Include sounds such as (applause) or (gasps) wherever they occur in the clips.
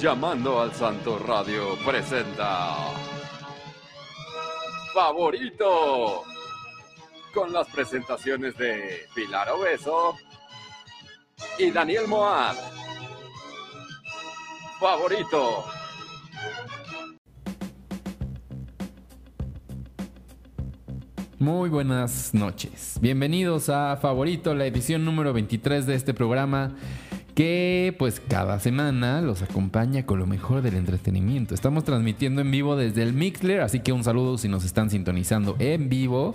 Llamando al Santo Radio presenta Favorito con las presentaciones de Pilar Obeso y Daniel Moab. Favorito. Muy buenas noches. Bienvenidos a Favorito, la edición número 23 de este programa que pues cada semana los acompaña con lo mejor del entretenimiento. Estamos transmitiendo en vivo desde el Mixler, así que un saludo si nos están sintonizando en vivo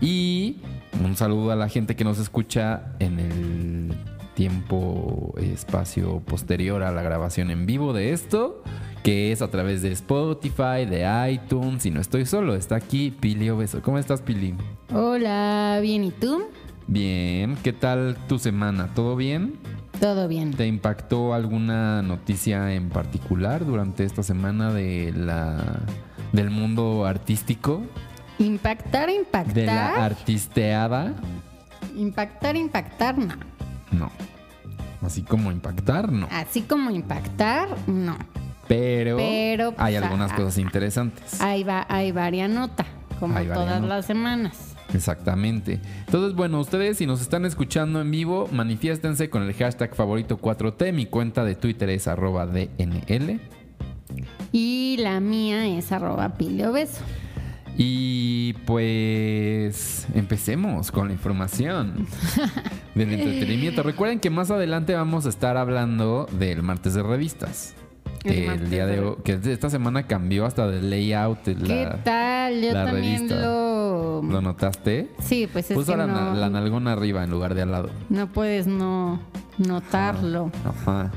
y un saludo a la gente que nos escucha en el tiempo, espacio posterior a la grabación en vivo de esto, que es a través de Spotify, de iTunes. Y no estoy solo, está aquí Pili Obeso. ¿Cómo estás, Pili? Hola, bien, ¿y tú? Bien, ¿qué tal tu semana? ¿Todo bien? Todo bien. ¿Te impactó alguna noticia en particular durante esta semana de la del mundo artístico? Impactar, impactar. De la artisteada. Impactar, impactar, no. No. Así como impactar, no. Así como impactar, no. Pero, Pero, hay pues, algunas ah, cosas interesantes. Ahí va, hay varias nota, como Hay todas nota. las semanas. Exactamente. Entonces, bueno, ustedes si nos están escuchando en vivo, manifiéstense con el hashtag favorito 4T. Mi cuenta de Twitter es arroba DNL. Y la mía es arroba pileobeso. Y pues empecemos con la información del entretenimiento. (laughs) Recuerden que más adelante vamos a estar hablando del martes de revistas. El día de de- hoy, que esta semana cambió hasta del layout. de ¿Qué La, tal? Yo la también revista. lo... ¿Lo notaste? Sí, pues es Puso que la, no, la nalgona arriba en lugar de al lado. no puedes no notarlo. Ajá.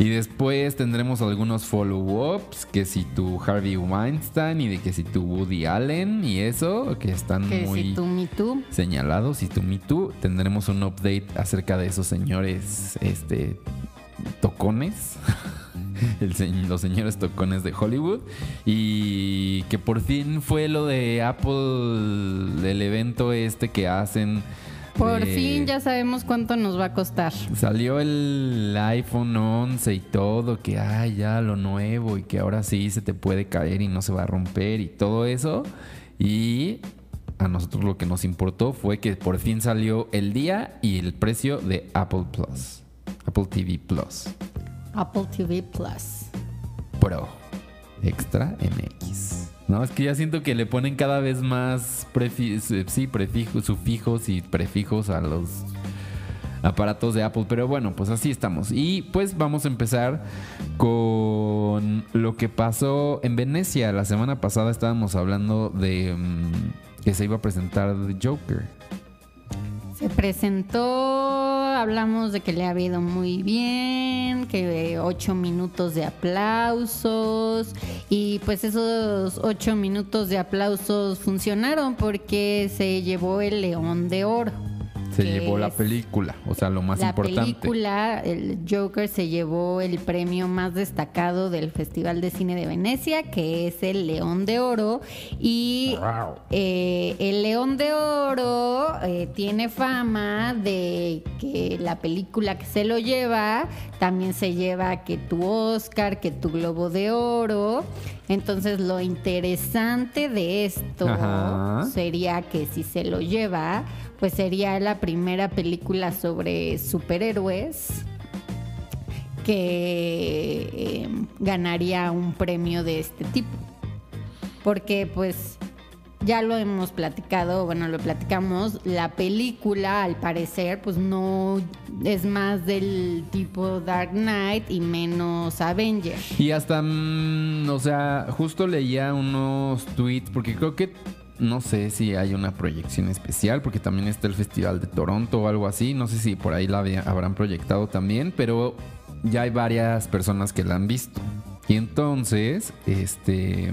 Y después tendremos algunos follow-ups, que si tu Harvey Weinstein y de que si tu Woody Allen y eso, que están Que muy si tú, mi tú. señalados. Y tu Me Too, tendremos un update acerca de esos señores, este, tocones. (laughs) (laughs) El los señores tocones de Hollywood. Y que por fin fue lo de Apple, el evento este que hacen. Por fin ya sabemos cuánto nos va a costar. Salió el iPhone 11 y todo, que ay, ya lo nuevo y que ahora sí se te puede caer y no se va a romper y todo eso. Y a nosotros lo que nos importó fue que por fin salió el día y el precio de Apple Plus. Apple TV Plus Apple TV Plus. Pro Extra MX. No, es que ya siento que le ponen cada vez más prefi- sí, prefijos, sufijos y prefijos a los aparatos de Apple. Pero bueno, pues así estamos. Y pues vamos a empezar con lo que pasó en Venecia. La semana pasada estábamos hablando de mm, que se iba a presentar The Joker. Se presentó, hablamos de que le ha ido muy bien, que eh, ocho minutos de aplausos y pues esos ocho minutos de aplausos funcionaron porque se llevó el León de Oro. Se llevó la película, o sea, lo más la importante. película, el Joker, se llevó el premio más destacado del Festival de Cine de Venecia, que es el León de Oro. Y Wow. eh, el León de Oro eh, tiene fama de que la película que se lo lleva también se lleva que tu Oscar, que tu Globo de Oro. Entonces lo interesante de esto Ajá. sería que si se lo lleva, pues sería la primera película sobre superhéroes que eh, ganaría un premio de este tipo. Porque pues ya lo hemos platicado, bueno, lo platicamos, la película al parecer pues no es más del tipo Dark Knight y menos Avengers. Y hasta, mm, o sea, justo leía unos tweets, porque creo que, no sé si hay una proyección especial, porque también está el Festival de Toronto o algo así, no sé si por ahí la habrán proyectado también, pero ya hay varias personas que la han visto. Y entonces, este...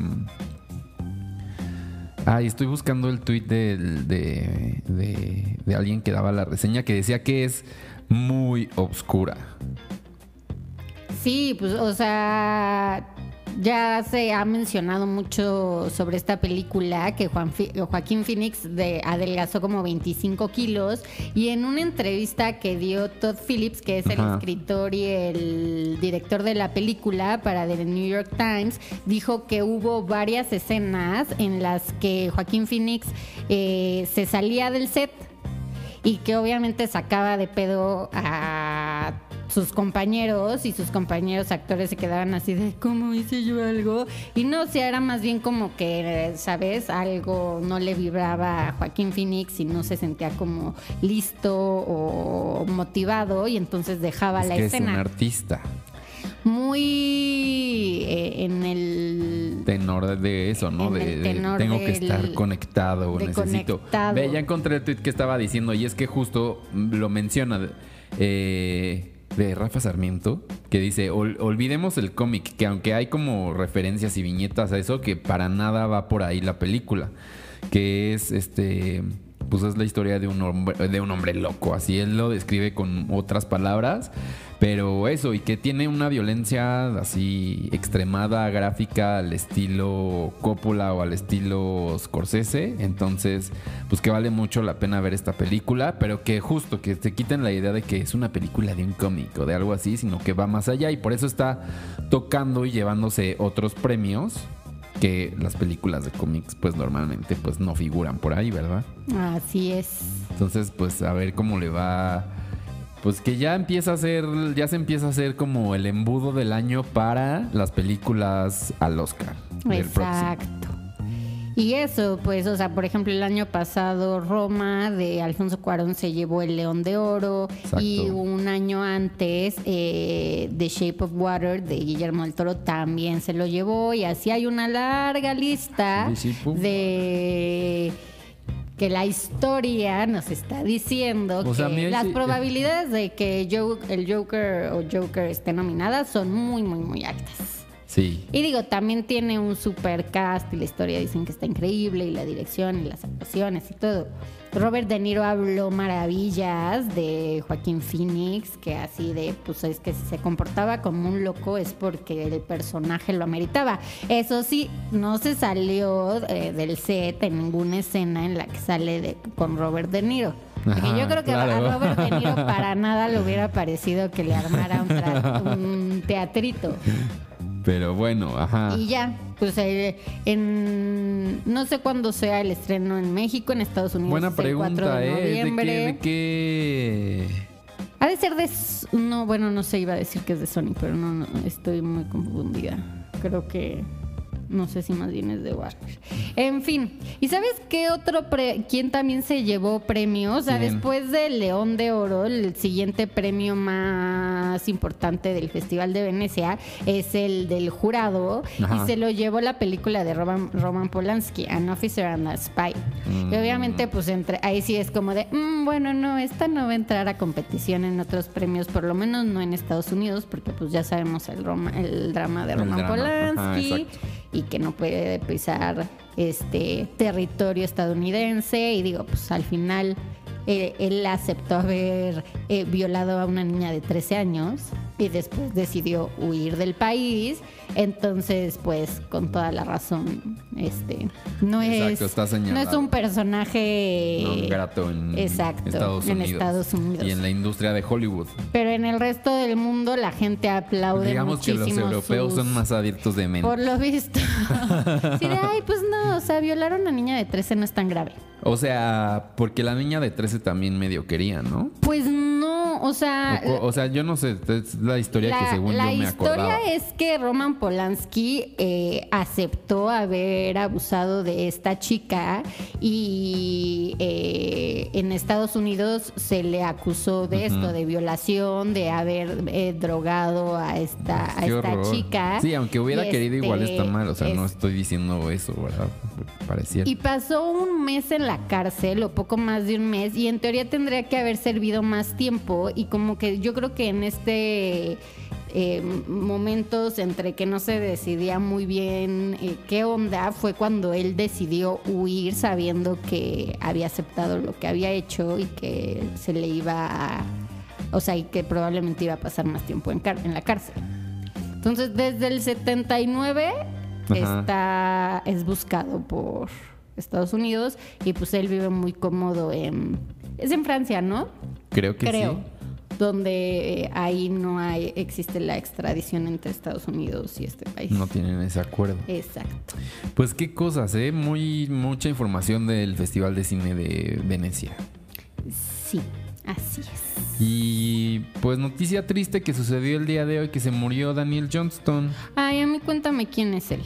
Ay, estoy buscando el tweet del- de, de, de alguien que daba la reseña que decía que es muy obscura. Sí, pues, o sea, ya se ha mencionado mucho sobre esta película que Juan Joaquín Phoenix de, adelgazó como 25 kilos y en una entrevista que dio Todd Phillips, que es el Ajá. escritor y el director de la película para The New York Times, dijo que hubo varias escenas en las que Joaquín Phoenix eh, se salía del set y que obviamente sacaba de pedo a sus compañeros y sus compañeros actores se quedaban así de ¿cómo hice yo algo? Y no, o sea, era más bien como que, ¿sabes? Algo no le vibraba a Joaquín Phoenix y no se sentía como listo o motivado y entonces dejaba Es la que es un escena. artista. Muy eh, en el... Tenor de eso, ¿no? De, de tengo que estar conectado, necesito. conectado. Ve, ya encontré el tweet que estaba diciendo y es que justo lo menciona eh, de Rafa Sarmiento, que dice, "Ol- olvidemos el cómic, que aunque hay como referencias y viñetas a eso, que para nada va por ahí la película, que es este... Pues es la historia de un hombre, de un hombre loco, así él lo describe con otras palabras, pero eso, y que tiene una violencia así extremada, gráfica, al estilo Coppola o al estilo Scorsese. Entonces, pues que vale mucho la pena ver esta película, pero que justo que te quiten la idea de que es una película de un cómic o de algo así, sino que va más allá y por eso está tocando y llevándose otros premios que las películas de cómics pues normalmente pues no figuran por ahí, ¿verdad? Así es. Entonces, pues a ver cómo le va. Pues que ya empieza a ser, ya se empieza a hacer como el embudo del año para las películas al Oscar. del próximo. Exacto. Y eso, pues, o sea, por ejemplo, el año pasado Roma de Alfonso Cuarón se llevó el León de Oro Exacto. y un año antes eh, The Shape of Water de Guillermo del Toro también se lo llevó y así hay una larga lista de que la historia nos está diciendo O sea, que las sí- probabilidades de que el Joker o Joker esté nominada son muy, muy, muy altas. Sí. Y digo, también tiene un super cast y la historia dicen que está increíble y la dirección y las actuaciones y todo. Robert De Niro habló maravillas de Joaquín Phoenix, que así de, pues es que si se comportaba como un loco es porque el personaje lo ameritaba. Eso sí, no se salió eh, del set en ninguna escena en la que sale de, con Robert De Niro. Ajá, yo creo que claro. a Robert De Niro para (laughs) nada le hubiera parecido que le armara un teatrito. Pero bueno, ajá. Y ya, pues eh, en no sé cuándo sea el estreno en México, en Estados Unidos. Buena es el 4 pregunta, de ¿eh? ¿De qué, de qué? Ha de ser de no, bueno, no sé, iba a decir que es de Sony, pero no, no, estoy muy confundida. Creo que no sé si más bien es de Warner. En fin, ¿y sabes qué otro pre quién también se llevó premios? O sea, después del León de Oro, el siguiente premio más importante del Festival de Venecia es el del jurado Ajá. y se lo llevó la película de Roman, Roman Polanski, An Officer and a Spy. Mm. Y obviamente, pues entre ahí sí es como de, "Mm, bueno, no, esta no va a entrar a competición en otros premios, por lo menos no en Estados Unidos, porque pues ya sabemos el, Roma- el drama de El Roman drama, Polanski. Y que no puede pisar este territorio estadounidense. Y digo, pues al final eh, él aceptó haber eh, violado a una niña de 13 años y después decidió huir del país. Entonces, pues, con toda la razón, este, no Exacto, es, está no es un personaje Non grato en exacto, Estados en Unidos. Estados Unidos. Y en la industria de Hollywood. Pero en el resto del mundo la gente aplaude Digamos que los muchísimo europeos sus- son más abiertos de mente. Por lo visto. (laughs) sí, de, ay, pues no, o sea, violar a una niña de 13 no es tan grave. O sea, porque la niña de 13 también medio quería, ¿no? Pues no, o sea... O, o sea, yo no sé, es la historia que la, según la yo me historia acordaba. es que Roman Polanski eh, aceptó haber abusado de esta chica y eh, en Estados Unidos se le acusó de esto, de violación, de haber eh, drogado a esta, a esta horror. chica. Sí, aunque hubiera querido igual este, está mal, o sea, no es- estoy diciendo eso, ¿verdad? Pareciera. Y pasó un mes en la cárcel, o poco más de un mes, y en teoría tendría que haber servido más tiempo. Y como que yo creo que en este eh, momentos entre que no se decidía muy bien eh, qué onda, fue cuando él decidió huir sabiendo que había aceptado lo que había hecho y que se le iba a. O sea, y que probablemente iba a pasar más tiempo en, car- en la cárcel. Entonces, desde el 79 Ajá. está, es buscado por Estados Unidos y pues él vive muy cómodo en... Es en Francia, ¿no? Creo que Creo. sí. Donde eh, ahí no hay, existe la extradición entre Estados Unidos y este país. No tienen ese acuerdo. Exacto. Pues qué cosas, ¿eh? Muy, mucha información del Festival de Cine de Venecia. Sí, así es. Y pues noticia triste que sucedió el día de hoy que se murió Daniel Johnston. Ay, a mí cuéntame quién es él.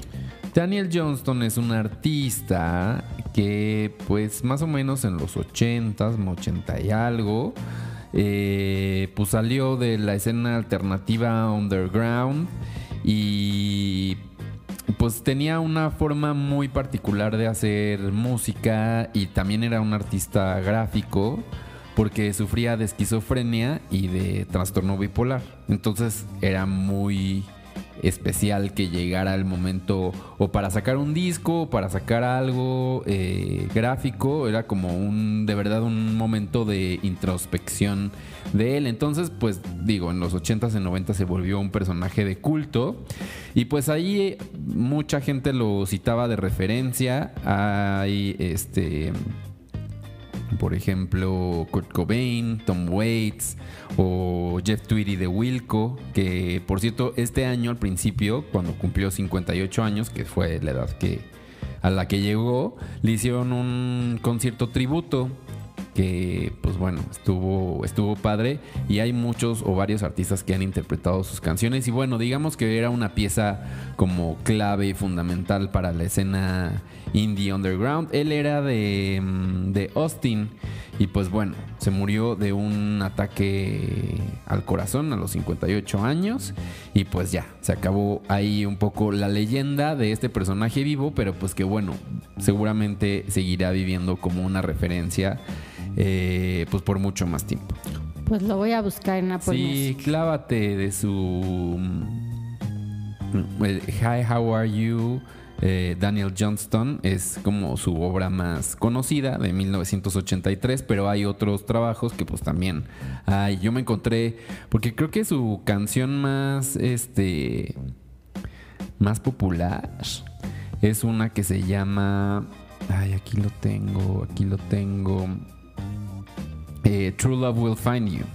Daniel Johnston es un artista que pues más o menos en los 80s, 80 y algo, eh, pues salió de la escena alternativa underground y pues tenía una forma muy particular de hacer música y también era un artista gráfico porque sufría de esquizofrenia y de trastorno bipolar. Entonces era muy especial que llegara el momento o para sacar un disco o para sacar algo eh, gráfico era como un de verdad un momento de introspección de él. Entonces pues digo en los 80s y 90s se volvió un personaje de culto y pues ahí eh, mucha gente lo citaba de referencia. Hay este por ejemplo, Kurt Cobain, Tom Waits o Jeff Tweedy de Wilco, que por cierto, este año al principio, cuando cumplió 58 años, que fue la edad que a la que llegó, le hicieron un concierto tributo que pues bueno, estuvo estuvo padre y hay muchos o varios artistas que han interpretado sus canciones. Y bueno, digamos que era una pieza como clave y fundamental para la escena indie underground. Él era de, mm, de Austin y pues bueno, se murió de un ataque al corazón a los 58 años y pues ya, se acabó ahí un poco la leyenda de este personaje vivo, pero pues que bueno, seguramente seguirá viviendo como una referencia eh, pues por mucho más tiempo. Pues lo voy a buscar en Apple Sí, Music. clávate de su mm, el Hi, How Are You? Eh, Daniel Johnston es como su obra más conocida de 1983, pero hay otros trabajos que pues también hay. Yo me encontré, porque creo que su canción más, este, más popular es una que se llama, ay, aquí lo tengo, aquí lo tengo. Eh, True Love Will Find You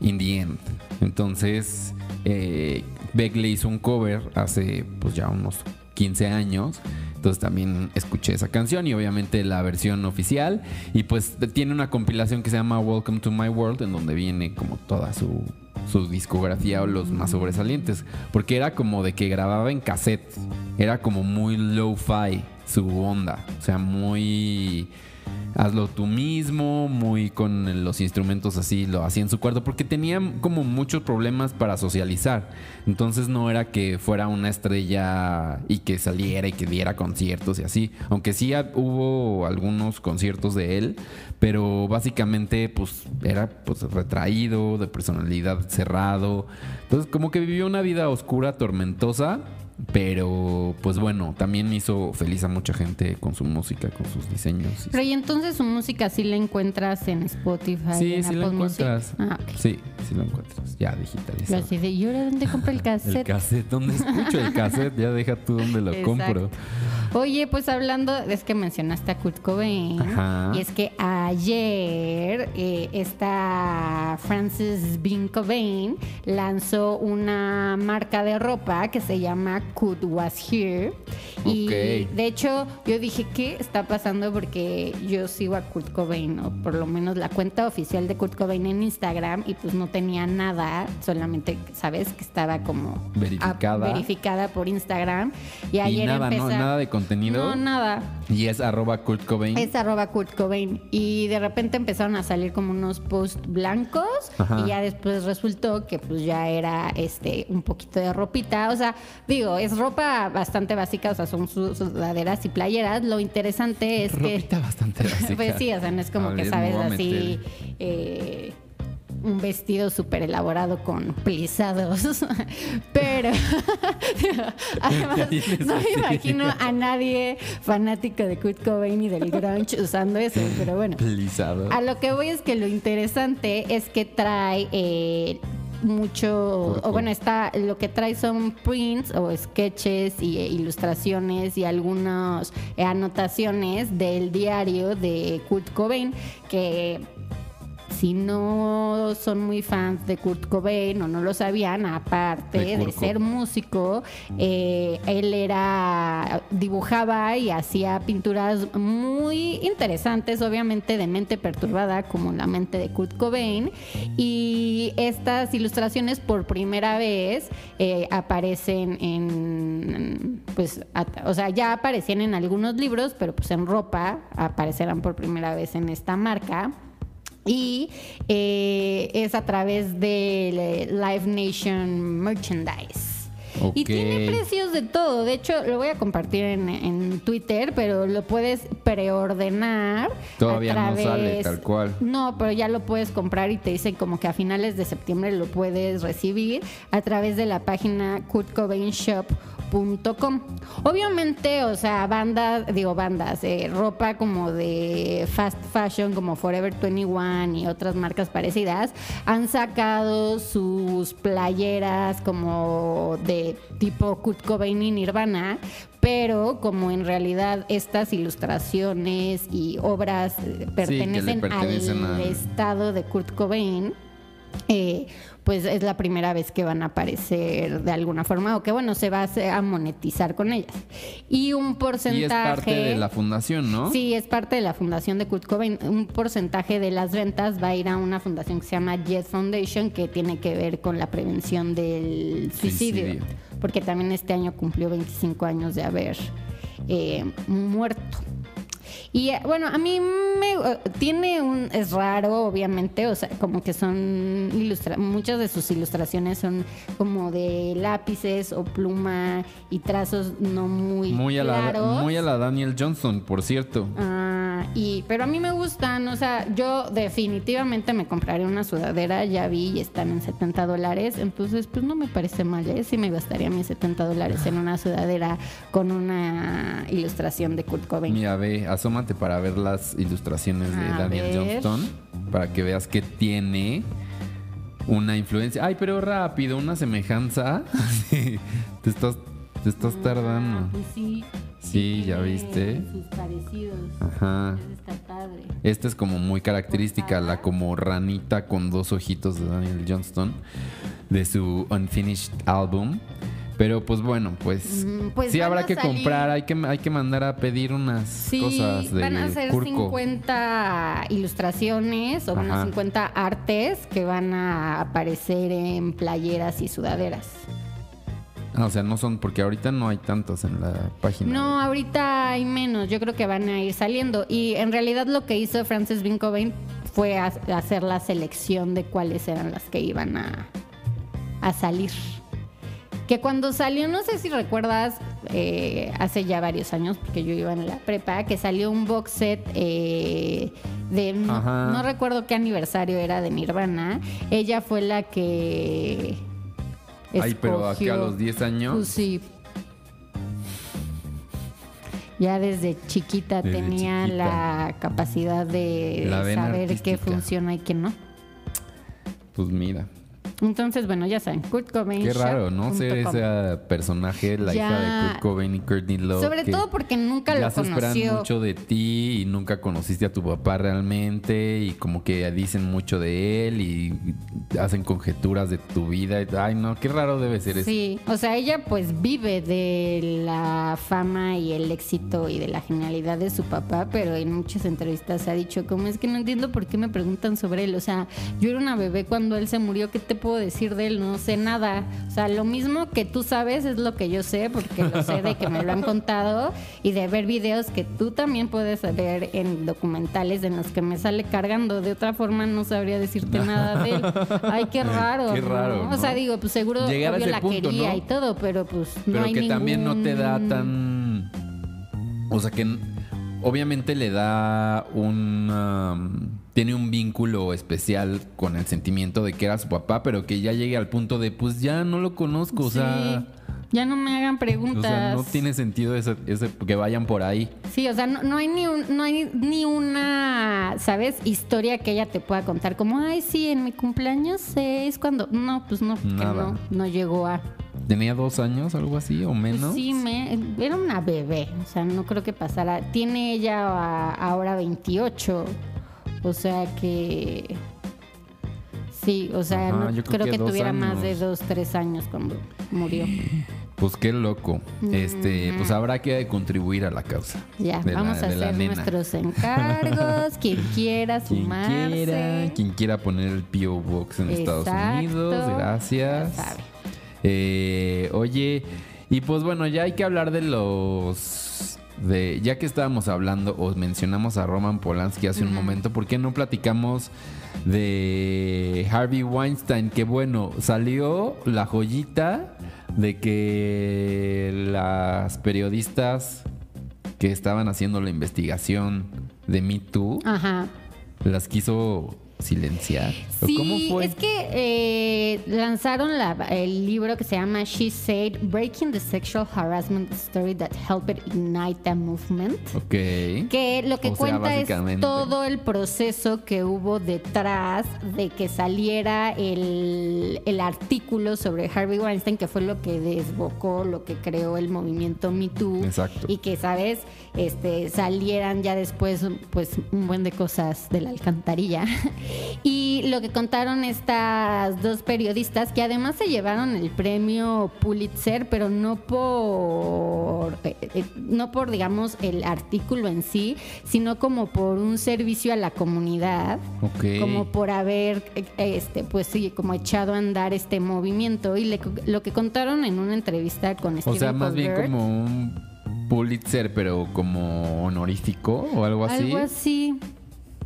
in the End. Entonces, eh, Beck le hizo un cover hace pues ya unos 15 años. Entonces también escuché esa canción y obviamente la versión oficial. Y pues tiene una compilación que se llama Welcome to My World, en donde viene como toda su, su discografía o los más sobresalientes. Porque era como de que grababa en cassette. Era como muy low-fi su onda. O sea, muy hazlo tú mismo, muy con los instrumentos así, lo hacía en su cuarto, porque tenía como muchos problemas para socializar. Entonces no era que fuera una estrella y que saliera y que diera conciertos y así, aunque sí hubo algunos conciertos de él, pero básicamente pues era pues retraído, de personalidad cerrado. Entonces como que vivió una vida oscura, tormentosa. Pero, pues bueno, también hizo feliz a mucha gente con su música, con sus diseños. y Pero y entonces su música sí la encuentras en Spotify. Sí, en sí Apple Music? encuentras. Ah. Sí, sí lo encuentras. Ya de, ¿y ahora dónde compro el (laughs) El cassette? cassette, ¿dónde escucho el cassette? Ya deja tú dónde lo Exacto. compro. Oye, pues hablando, es que mencionaste a Kurt Cobain. Ajá. Y es que ayer eh, esta Frances Bean Cobain lanzó una marca de ropa que se llama Kurt Was Here. Y Ok. de hecho, yo dije, ¿qué está pasando? Porque yo sigo a Kurt Cobain, o por lo menos la cuenta oficial de Kurt Cobain en Instagram, y pues no tenía nada, solamente, ¿sabes? Que estaba como Verificada. verificada por Instagram. Y Y ayer nada, ¿no? empezó- Nada de contenido. No, nada. Y es arroba Kurt Cobain. Es arroba Kurt Cobain. Y de repente empezaron a salir como unos posts blancos. Ajá. Y ya después resultó que pues ya era este un poquito de ropita. O sea, digo, es ropa bastante básica, o sea, son sus sudaderas y playeras. Lo interesante es Ropita que. bastante (laughs) básica. Pues sí, o sea, no es como A que ver, sabes así. eh, un vestido súper elaborado con plisados. (laughs) Pero (laughs) además no me imagino a nadie fanático de Kurt Cobain y del grunge usando eso, pero bueno. Plisado. A lo que voy es que lo interesante es que trae eh, mucho, o bueno, está, lo que trae son prints o sketches y eh, ilustraciones y algunas anotaciones del diario de Kurt Cobain que si no son muy fans de Kurt Cobain o no lo sabían, aparte De ser músico, eh, él era dibujaba y hacía pinturas muy interesantes, obviamente de mente perturbada, como la mente de Kurt Cobain. Y estas ilustraciones por primera vez eh, aparecen en, pues, o sea, ya aparecían en algunos libros, pero pues en ropa aparecerán por primera vez en esta marca. Y eh, es a través de Live Nation Merchandise. Y tiene precios de todo. De hecho, lo voy a compartir en, en Twitter, pero lo puedes preordenar. Todavía no sale tal cual. No, pero ya lo puedes comprar y te dicen como que a finales de septiembre lo puedes recibir a través de la página Obviamente, o sea, bandas, digo bandas, eh, ropa como de fast fashion como Forever 21 y otras marcas parecidas han sacado sus playeras como de tipo Kurt Cobain y Nirvana, pero como en realidad estas ilustraciones y obras eh, pertenecen, pertenecen al al- estado de Kurt Cobain, eh, pues es la primera vez que van a aparecer de alguna forma o que bueno se va a, monetizar con ellas y un porcentaje Y es parte de la fundación, ¿no? Sí, es parte de la fundación de Kurt Cobain. Un porcentaje de las ventas va a ir a una fundación que se llama Jet Foundation, que tiene que ver con la prevención del suicidio. Suicidio. Porque también este año cumplió 25 años de haber eh, muerto. Y eh, bueno, a mí me eh, tiene un es raro, obviamente, o sea, como que son ilustra muchas de sus ilustraciones son como de lápices o pluma y trazos no muy, Muy a, la, muy a la Daniel Johnson, por cierto. Ah, y, pero a mí me gustan, o sea, yo definitivamente me compraré una sudadera, ya vi y están en 70 dólares, entonces pues no me parece mal, ¿eh? Sí me gastaría mis 70 dólares en una sudadera con una ilustración de Kurt Cobain. Mira, ve, asómate para ver las ilustraciones de Daniel ver. Johnston, para que veas que tiene una influencia. Ay, pero rápido, una semejanza. (laughs) Sí, te estás, te estás Ah, tardando. pues sí. Sí, ya viste. Sus parecidos. Ajá. Está padre. Esta es como muy característica, la como ranita con dos ojitos de Daniel Johnston, de su Unfinished Album. Pero pues bueno, pues, pues sí habrá que salir- comprar, hay que, hay que mandar a pedir unas Sí, cosas de van a ser Curco. 50 ilustraciones o Ajá. 50 artes que van a aparecer en playeras y sudaderas. Ah, o sea, no son, porque ahorita no hay tantas en la página. No, ahorita hay menos, yo creo que van a ir saliendo. Y en realidad lo que hizo Francis Bean Cobain fue ha- hacer la selección de cuáles eran las que iban a, a salir. Que cuando salió, no sé si recuerdas, eh, hace ya varios años, porque yo iba en la prepa, que salió un box set eh, de, no, recuerdo qué aniversario era de Nirvana. Ella fue la que... Ay, pero aquí a escogió- los 10 años. pues sí. Ya desde chiquita Desde tenía chiquita. la capacidad de La saber qué funciona y qué no. Pues mira, Entonces, bueno, ya saben, Kurt Cobain. qué raro, ¿no? Ser ese personaje, la hija de Ya. Kurt Cobain y Courtney Love. Sobre todo porque nunca ya lo se esperan conoció. mucho de ti y nunca conociste a tu papá realmente y como que dicen mucho de él y hacen conjeturas de tu vida. Ay, no, qué raro debe ser eso. Sí, o sea, ella pues vive de la fama y el éxito y de la genialidad de su papá, pero en muchas entrevistas ha dicho como es que no entiendo por qué me preguntan sobre él. O sea, yo era una bebé cuando él se murió, ¿qué te puedo decir de él? No sé nada. O sea, lo mismo que tú sabes es lo que yo sé, porque lo sé de que me lo han (laughs) contado y de ver videos que tú también puedes ver en documentales en los que me sale cargando. De otra forma no sabría decirte nada de él. (laughs) Ay, qué raro. Qué ¿no? raro, O sea, ¿no? digo, pues seguro Llegar a obvio ese la punto, quería ¿no? y todo, pero pues no Pero hay que también no te da tan. O sea que obviamente le da un. um, tiene un vínculo especial con el sentimiento de que era su papá, pero que ya llegue al punto de, pues ya no lo conozco. O sea, Ya no me hagan preguntas. O sea, no tiene sentido ese, ese- que vayan por ahí. Sí, o sea, no, no hay ni un- no hay ni una, ¿sabes? Historia que ella te pueda contar como, ay, sí, en mi cumpleaños es cuando. No, pues no, porque Nada. no, no llegó a. Tenía dos años, algo así, o Pues menos. sí, me, era una bebé, o sea, no creo que pasara. Tiene ella a- ahora 28, o sea que. Sí, o sea, Ajá, no yo creo creo, que tuviera más de dos, tres años cuando murió. Pues qué loco. Este, pues habrá que contribuir a la causa. Ya, la- vamos a hacer nuestros (laughs) encargos. quien quiera Quien sumarse. quiera, quien quiera poner el P.O. Box en Estados. Unidos, gracias. Ya sabe. Eh, oye, y pues bueno, ya hay que hablar de los. De, ya que estábamos hablando o mencionamos a Roman Polanski hace un momento, ¿por qué no platicamos de Harvey Weinstein? Que bueno, salió la joyita de que las periodistas que estaban haciendo la investigación de Me Too Ajá. las quiso silenciar. ¿O Sí, ¿Cómo fue? es que eh, lanzaron la- el libro que se llama She Said Breaking the Sexual Harassment Story That Helped Ignite the Movement. Ok. Que lo que O sea, cuenta es todo el proceso que hubo detrás de que saliera el, el artículo sobre Harvey Weinstein, que fue lo que desbocó, lo que creó el movimiento Me Too. Exacto. Y que, ¿sabes? Este, salieran ya después, pues, un buen de cosas de la alcantarilla. (laughs) Y lo que contaron estas dos periodistas, que además se llevaron el premio Pulitzer, pero no por, eh, eh, no por, digamos, el artículo en sí, sino como por un servicio a la comunidad, como por haber, eh, este, pues sí, como echado a andar este movimiento. Y le- lo que contaron en una entrevista con O Stephen sea, más bien como un Pulitzer, pero como honorífico o algo así. Algo así.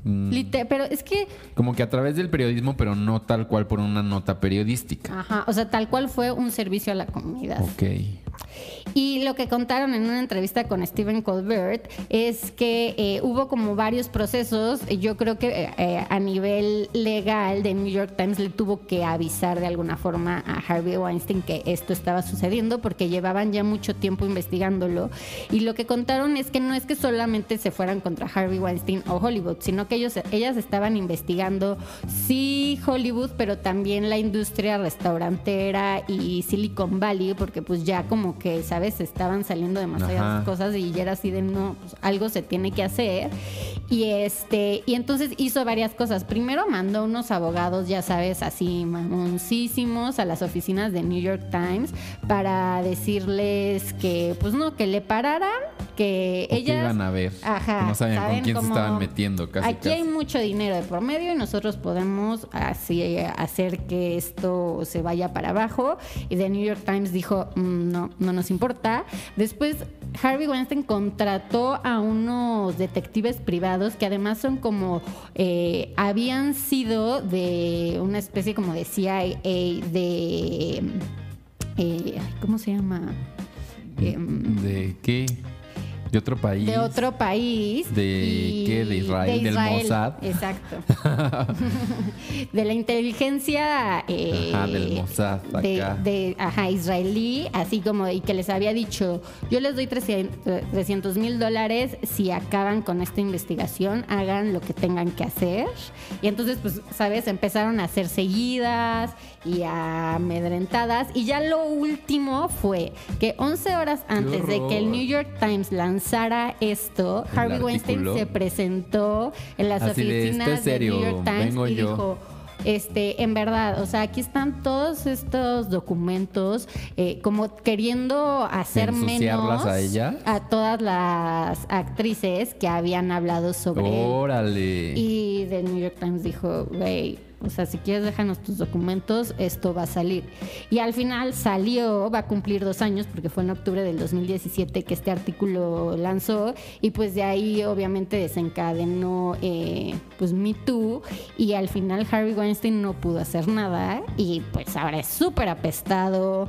Mm, pero es que como que a través del periodismo, pero no tal cual por una nota periodística. Ajá, o sea, tal cual fue un servicio a la comunidad. Ok. Y lo que contaron en una entrevista con Stephen Colbert es que eh, hubo como varios procesos. Yo creo que eh, eh, a nivel legal de New York Times le tuvo que avisar de alguna forma a Harvey Weinstein que esto estaba sucediendo porque llevaban ya mucho tiempo investigándolo. Y lo que contaron es que no es que solamente se fueran contra Harvey Weinstein o Hollywood, sino que ellos, ellas estaban investigando sí Hollywood, pero también la industria restaurantera y Silicon Valley, porque pues ya como que, ¿sabes? Estaban saliendo demasiadas Ajá. cosas y ya era así de no, pues, algo se tiene que hacer. Y este, y entonces hizo varias cosas. Primero mandó unos abogados, ya sabes, así mamoncísimos a las oficinas de New York Times para decirles que, pues no, que le pararan, que O que ellas iban a ver. Ajá, que no sabían con quién se estaban metiendo casi. Aquí hay mucho dinero de por medio y nosotros podemos así hacer que esto se vaya para abajo. Y The New York Times dijo, "Mm, no, no nos importa. Después Harvey Weinstein contrató a unos detectives privados que además son como, eh, habían sido de una especie como de CIA, de... eh, ¿Cómo se llama? ¿De qué? ¿De otro país? de otro país. ¿De y- qué? ¿De Israel? ¿Del Mossad? Exacto. (laughs) (laughs) de la inteligencia. eh, Ajá, del Mossad, de, acá. de- ajá, israelí, así como, y que les había dicho: Yo les doy 300 mil dólares si acaban con esta investigación, hagan lo que tengan que hacer. Y entonces, pues, ¿sabes? Empezaron a ser seguidas y amedrentadas. Y ya lo último fue que 11 horas antes de que el. New York Times lanzara esto, El Harvey Weinstein se presentó en las Así oficinas "Esto es serio, de New York Times vengo y yo". dijo, este, en verdad, o sea, aquí están todos estos documentos eh, como queriendo hacer ¿Ensuciarlas menos a ella? a todas las actrices que habían hablado sobre él. Órale. Y The New York Times dijo, güey, o sea, si quieres déjanos tus documentos, esto va a salir. Y al final salió, va a cumplir dos años, porque fue en octubre del 2017 que este artículo lanzó, y pues de ahí obviamente desencadenó eh, pues Me Too, y al final Harvey Weinstein no pudo hacer nada, y pues ahora es súper apestado,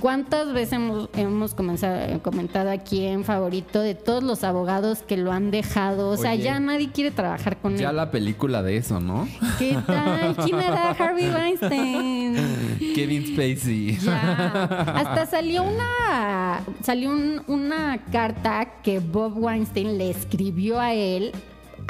¿Cuántas veces hemos, hemos comenzado- comentado aquí en favorito de todos los abogados que lo han dejado? O sea, Oye. ya nadie quiere trabajar con Ya él. la película de eso, ¿no? ¿Qué tal? ¿Quién era Harvey Weinstein? (laughs) Kevin Spacey. Ya. (laughs) Hasta salió una salió un- una carta que Bob Weinstein le escribió a él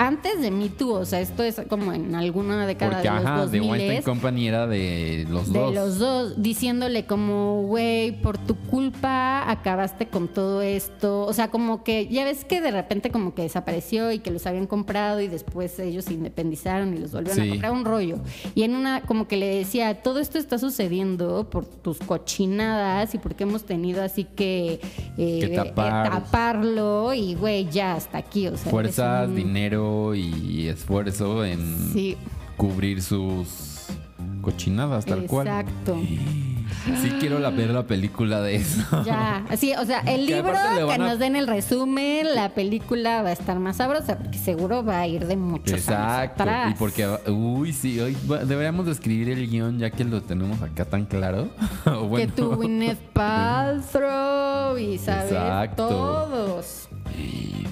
antes de Me Too, o sea, esto es como en alguna década Porque, de los ajá, 2000 de Weinstein Company era de los de dos. los dos, diciéndole como, güey, por tu culpa acabaste con todo esto. O sea, como que ya ves que de repente como que desapareció y que los habían comprado y después ellos se independizaron y los volvieron Sí. a comprar un rollo. Y en una, como que le decía, todo esto está sucediendo por tus cochinadas y porque hemos tenido así que, eh, Que tapar. eh, taparlo y, güey, ya hasta aquí. O sea, Fuerzas, un- dinero y esfuerzo en Sí, cubrir sus cochinadas, tal cual. exacto. Sí quiero la, ver la película de eso. Ya, así, o sea, el Que libro que a- nos den el resumen, la película va a estar más sabrosa, porque seguro va a ir de muchos Exacto. años atrás. Y porque, uy, sí, hoy deberíamos de escribir el guion ya que lo tenemos acá tan claro. (laughs) Que tú, Gwyneth Paltrow y Exacto. todos.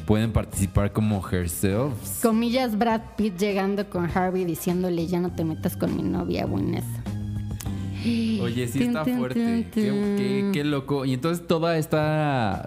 pueden participar como herself. Comillas Brad Pitt llegando con Harvey diciéndole ya no te metas con mi novia Gwyneth. (gasps) Oye, sí está fuerte. qué- qué loco. Y entonces toda esta.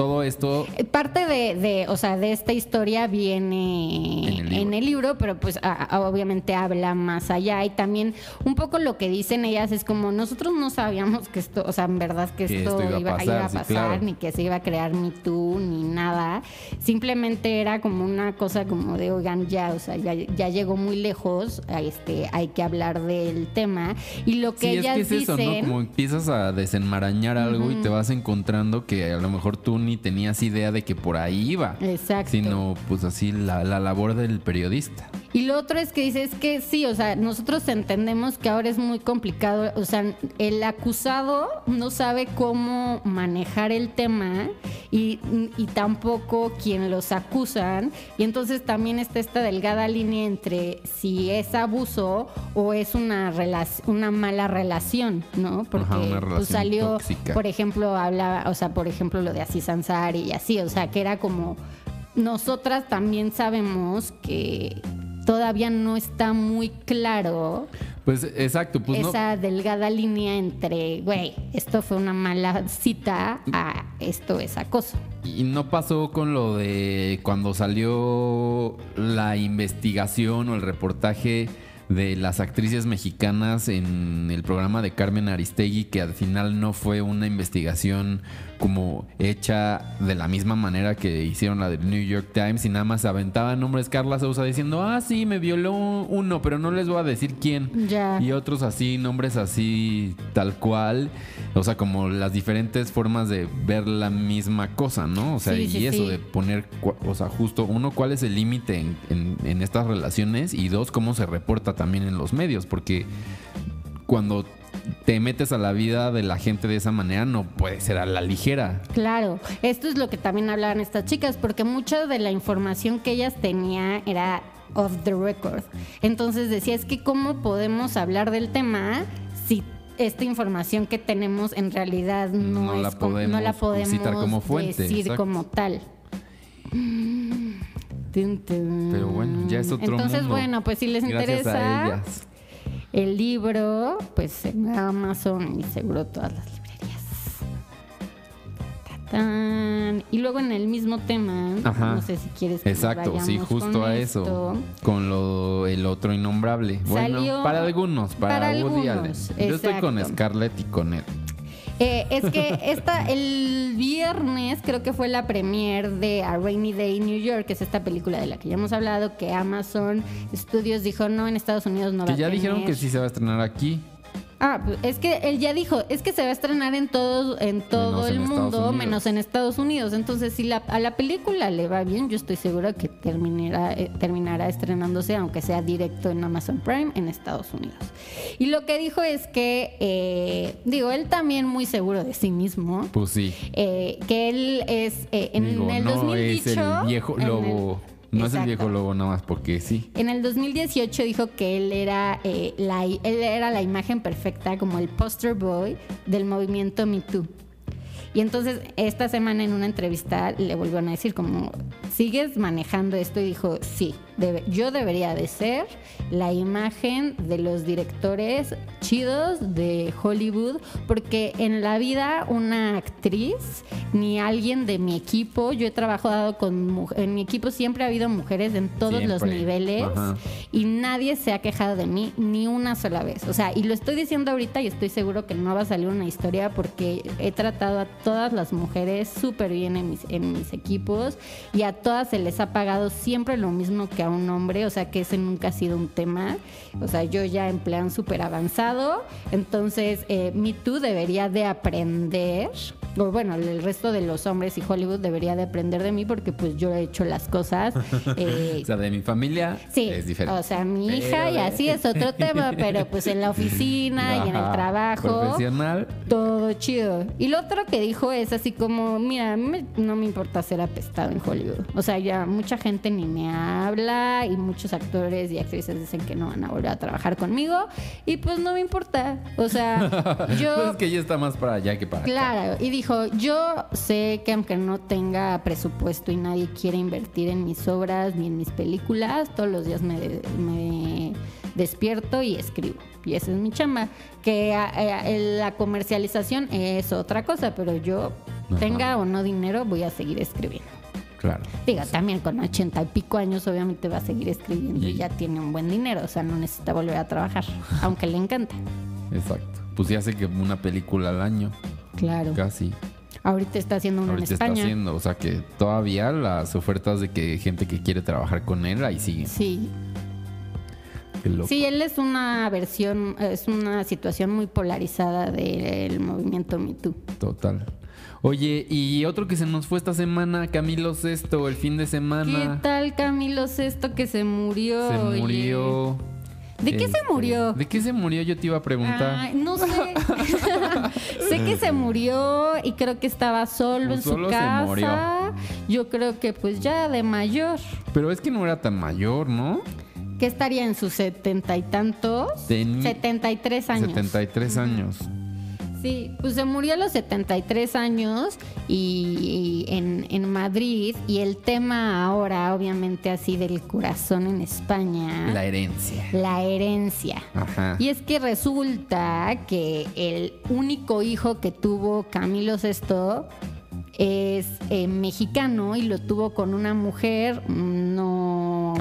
Todo esto. Eh, Parte de, de, o sea, de esta historia viene En el libro. en el libro, pero pues a- a- obviamente habla más allá y también un poco lo que dicen ellas es como nosotros no sabíamos que esto, o sea, en verdad que, Que esto, iba a pasar, iba a sí, pasar, claro. ni que se iba a crear ni tú ni nada. Simplemente era como una cosa como de, oigan, ya, o sea, ya, ya llegó muy lejos, este, hay que hablar del tema. Y lo que Sí, es ellas que es eso, ¿no? dicen... Como empiezas a desenmarañar algo y te vas encontrando que a lo mejor tú ni tenías idea de que por ahí iba. Exacto. Sino, pues así, la, la labor del periodista. Y lo otro es que dices que sí, o sea, nosotros entendemos que ahora es muy complicado, o sea, el acusado no sabe cómo manejar el tema y, y tampoco quien los acusan. Y entonces también está esta delgada línea entre si es abuso o es una, una mala relación, ¿no? Porque Ajá, pues, salió, tóxica. por ejemplo, hablaba, o sea, por ejemplo, lo de Aziz Ansari y así, o sea, que era como nosotras también sabemos que todavía no está muy claro Pues exacto, pues no. esa delgada línea entre, güey, esto fue una mala cita a esto es acoso. Y no pasó con lo de cuando salió la investigación o el reportaje de las actrices mexicanas en el programa de Carmen Aristegui, que al final no fue una investigación como hecha de la misma manera que hicieron la del New York Times y nada más aventaban nombres Carla Sousa diciendo, ah, sí, me violó uno, pero no les voy a decir quién. Y otros así, nombres así, tal cual. O sea, como las diferentes formas de ver la misma cosa, ¿no? O sea, Sí, y sí, eso sí. de poner, o sea, justo uno, cuál es el límite en, en- en estas relaciones y dos, cómo se reporta también en los medios, porque cuando te metes a la vida de la gente de esa manera no puede ser a la ligera. Claro, esto es lo que también hablaban estas chicas, porque mucha de la información que ellas tenían era off the record. Entonces decía, es que cómo podemos hablar del tema si esta información que tenemos en realidad no, No la es com- no podemos la podemos citar como fuente, decir exacto. como tal. Pero bueno, ya es otro Entonces, mundo. bueno, pues si les Gracias interesa el libro, pues en Amazon y seguro todas las librerías. Tatán. Y luego en el mismo tema, Ajá. no sé si quieres que Exacto, sí, justo a esto. eso. Con lo el otro innombrable. Bueno, para algunos, para, para Woody algunos. Yo estoy con. Scarlett y con él. Eh, es que esta, el viernes creo que fue la premier de A Rainy Day in New York, que es esta película de la que ya hemos hablado, que Amazon Studios dijo no, en Estados Unidos no va Que a ya dijeron tener". que sí se va a estrenar aquí. Ah, pues, es que él ya dijo, es que se va a estrenar en todo, en todo Menos el en mundo, menos en Estados Unidos. Entonces, si la, a la película le va bien, yo estoy segura que terminará, eh, terminará estrenándose, aunque sea directo en Amazon Prime, en Estados Unidos. Y lo que dijo es que, eh, digo, él también muy seguro de sí mismo, Pues sí. eh, que él es, eh, en Digo, el no 2018... es el viejo lobo No es el viejo lobo nada más porque sí. En el 2018 dijo que él era, eh, la, él era la imagen perfecta, como el poster boy del movimiento Me Too. Y entonces esta semana en una entrevista le volvieron a decir como, ¿sigues manejando esto? Y dijo, sí, debe- yo debería de ser la imagen de los directores chidos de Hollywood, porque en la vida una actriz ni alguien de mi equipo, yo he trabajado con, en mi equipo siempre ha habido mujeres en todos los niveles Ajá. y nadie se ha quejado de mí ni una sola vez. O sea, y lo estoy diciendo ahorita y estoy seguro que no va a salir una historia porque he tratado a todas las mujeres súper bien en mis, en mis equipos y a todas se les ha pagado siempre lo mismo que a un hombre, o sea que ese nunca ha sido un tema. O sea, yo ya en plan súper avanzado, entonces eh, Me Too debería de aprender, bueno, el resto de los hombres y Hollywood debería de aprender de mí porque pues yo he hecho las cosas. (laughs) eh, O sea, de mi familia Sí, es diferente. o sea, mi hija Pero y así es otro (laughs) tema, pero pues en la oficina y en el trabajo, Profesional. todo chido. Y lo otro que dijo es así como, mira, me- no me importa ser apestado en Hollywood. O sea, ya mucha gente ni me habla y muchos actores y actrices dicen que no van a volver a trabajar conmigo y pues no me importa. O sea, (laughs) yo... Pues es que ella está más para allá que para acá. Claro, y dijo, yo sé que aunque no tenga presupuesto y nadie quiere invertir en mis obras ni en mis películas, todos los días me, me despierto y escribo. Y esa es mi chamba. Que a- eh, la comercialización es otra cosa, pero yo Ajá. tenga o no dinero voy a seguir escribiendo. Claro. Digo, también con ochenta y pico años obviamente va a seguir escribiendo y Y- ya tiene un buen dinero, o sea, no necesita volver a trabajar, aunque le encanta. (laughs) Exacto. Pues ya sé que una película al año, Claro. casi. Ahorita está haciendo una Ahorita en España. está haciendo. O sea que todavía las ofertas de que gente que quiere trabajar con él ahí siguen. Sí, Qué loco. Sí, él es una versión, es una situación muy polarizada del movimiento Me Too. Total. Oye, y otro que se nos fue esta semana, Camilo Sesto, el fin de ¿Qué semana. tal Camilo Sesto que se murió? Se oye? ¿De qué se Este, murió? ¿De qué se murió? Yo te iba a preguntar. Ay, no sé. (laughs) sé que se (laughs) murió y creo que estaba solo Pues en su solo se casa. murió. Yo creo que pues ya de mayor. Pero es que no era tan mayor, ¿no? que estaría en sus setenta y tantos? Setenta y tres años. 73 años. Sí, pues se murió a los 73 años y, y en, en Madrid y el tema ahora obviamente así del corazón en España, La herencia. la herencia. Ajá. Y es que resulta que el único hijo que tuvo Camilo VI es eh, mexicano y lo tuvo con una mujer, no...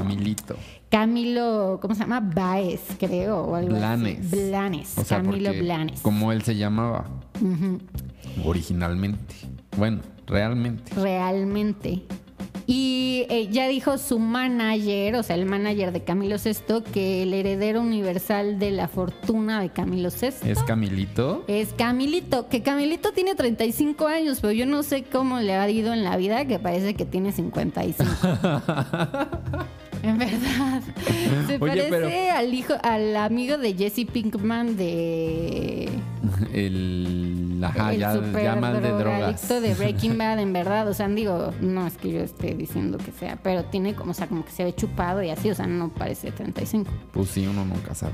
Camilito. Camilo, ¿cómo se llama? Baez, creo. O algo así. Blanes. Blanes. O sea, Camilo Blanes. como él se llamaba originalmente. Bueno, realmente. realmente. Y eh, ya dijo su manager, o sea, el manager de Camilo VI, que el heredero universal de la fortuna de Camilo VI Es Camilito. es Camilito, que Camilito tiene 35 años, pero yo no sé cómo le ha ido en la vida, que parece que tiene 55. (laughs) (laughs) en verdad. (laughs) Se Oye, parece pero- al hijo, al amigo de Jesse Pinkman de (laughs) El. Ajá, el ya, super ya mal de drogas. de Breaking Bad, en verdad. O sea, digo, no es que yo esté diciendo que sea, pero tiene como, o sea, como que se ve chupado y así, o sea, no parece 35. Pues sí, uno nunca sabe.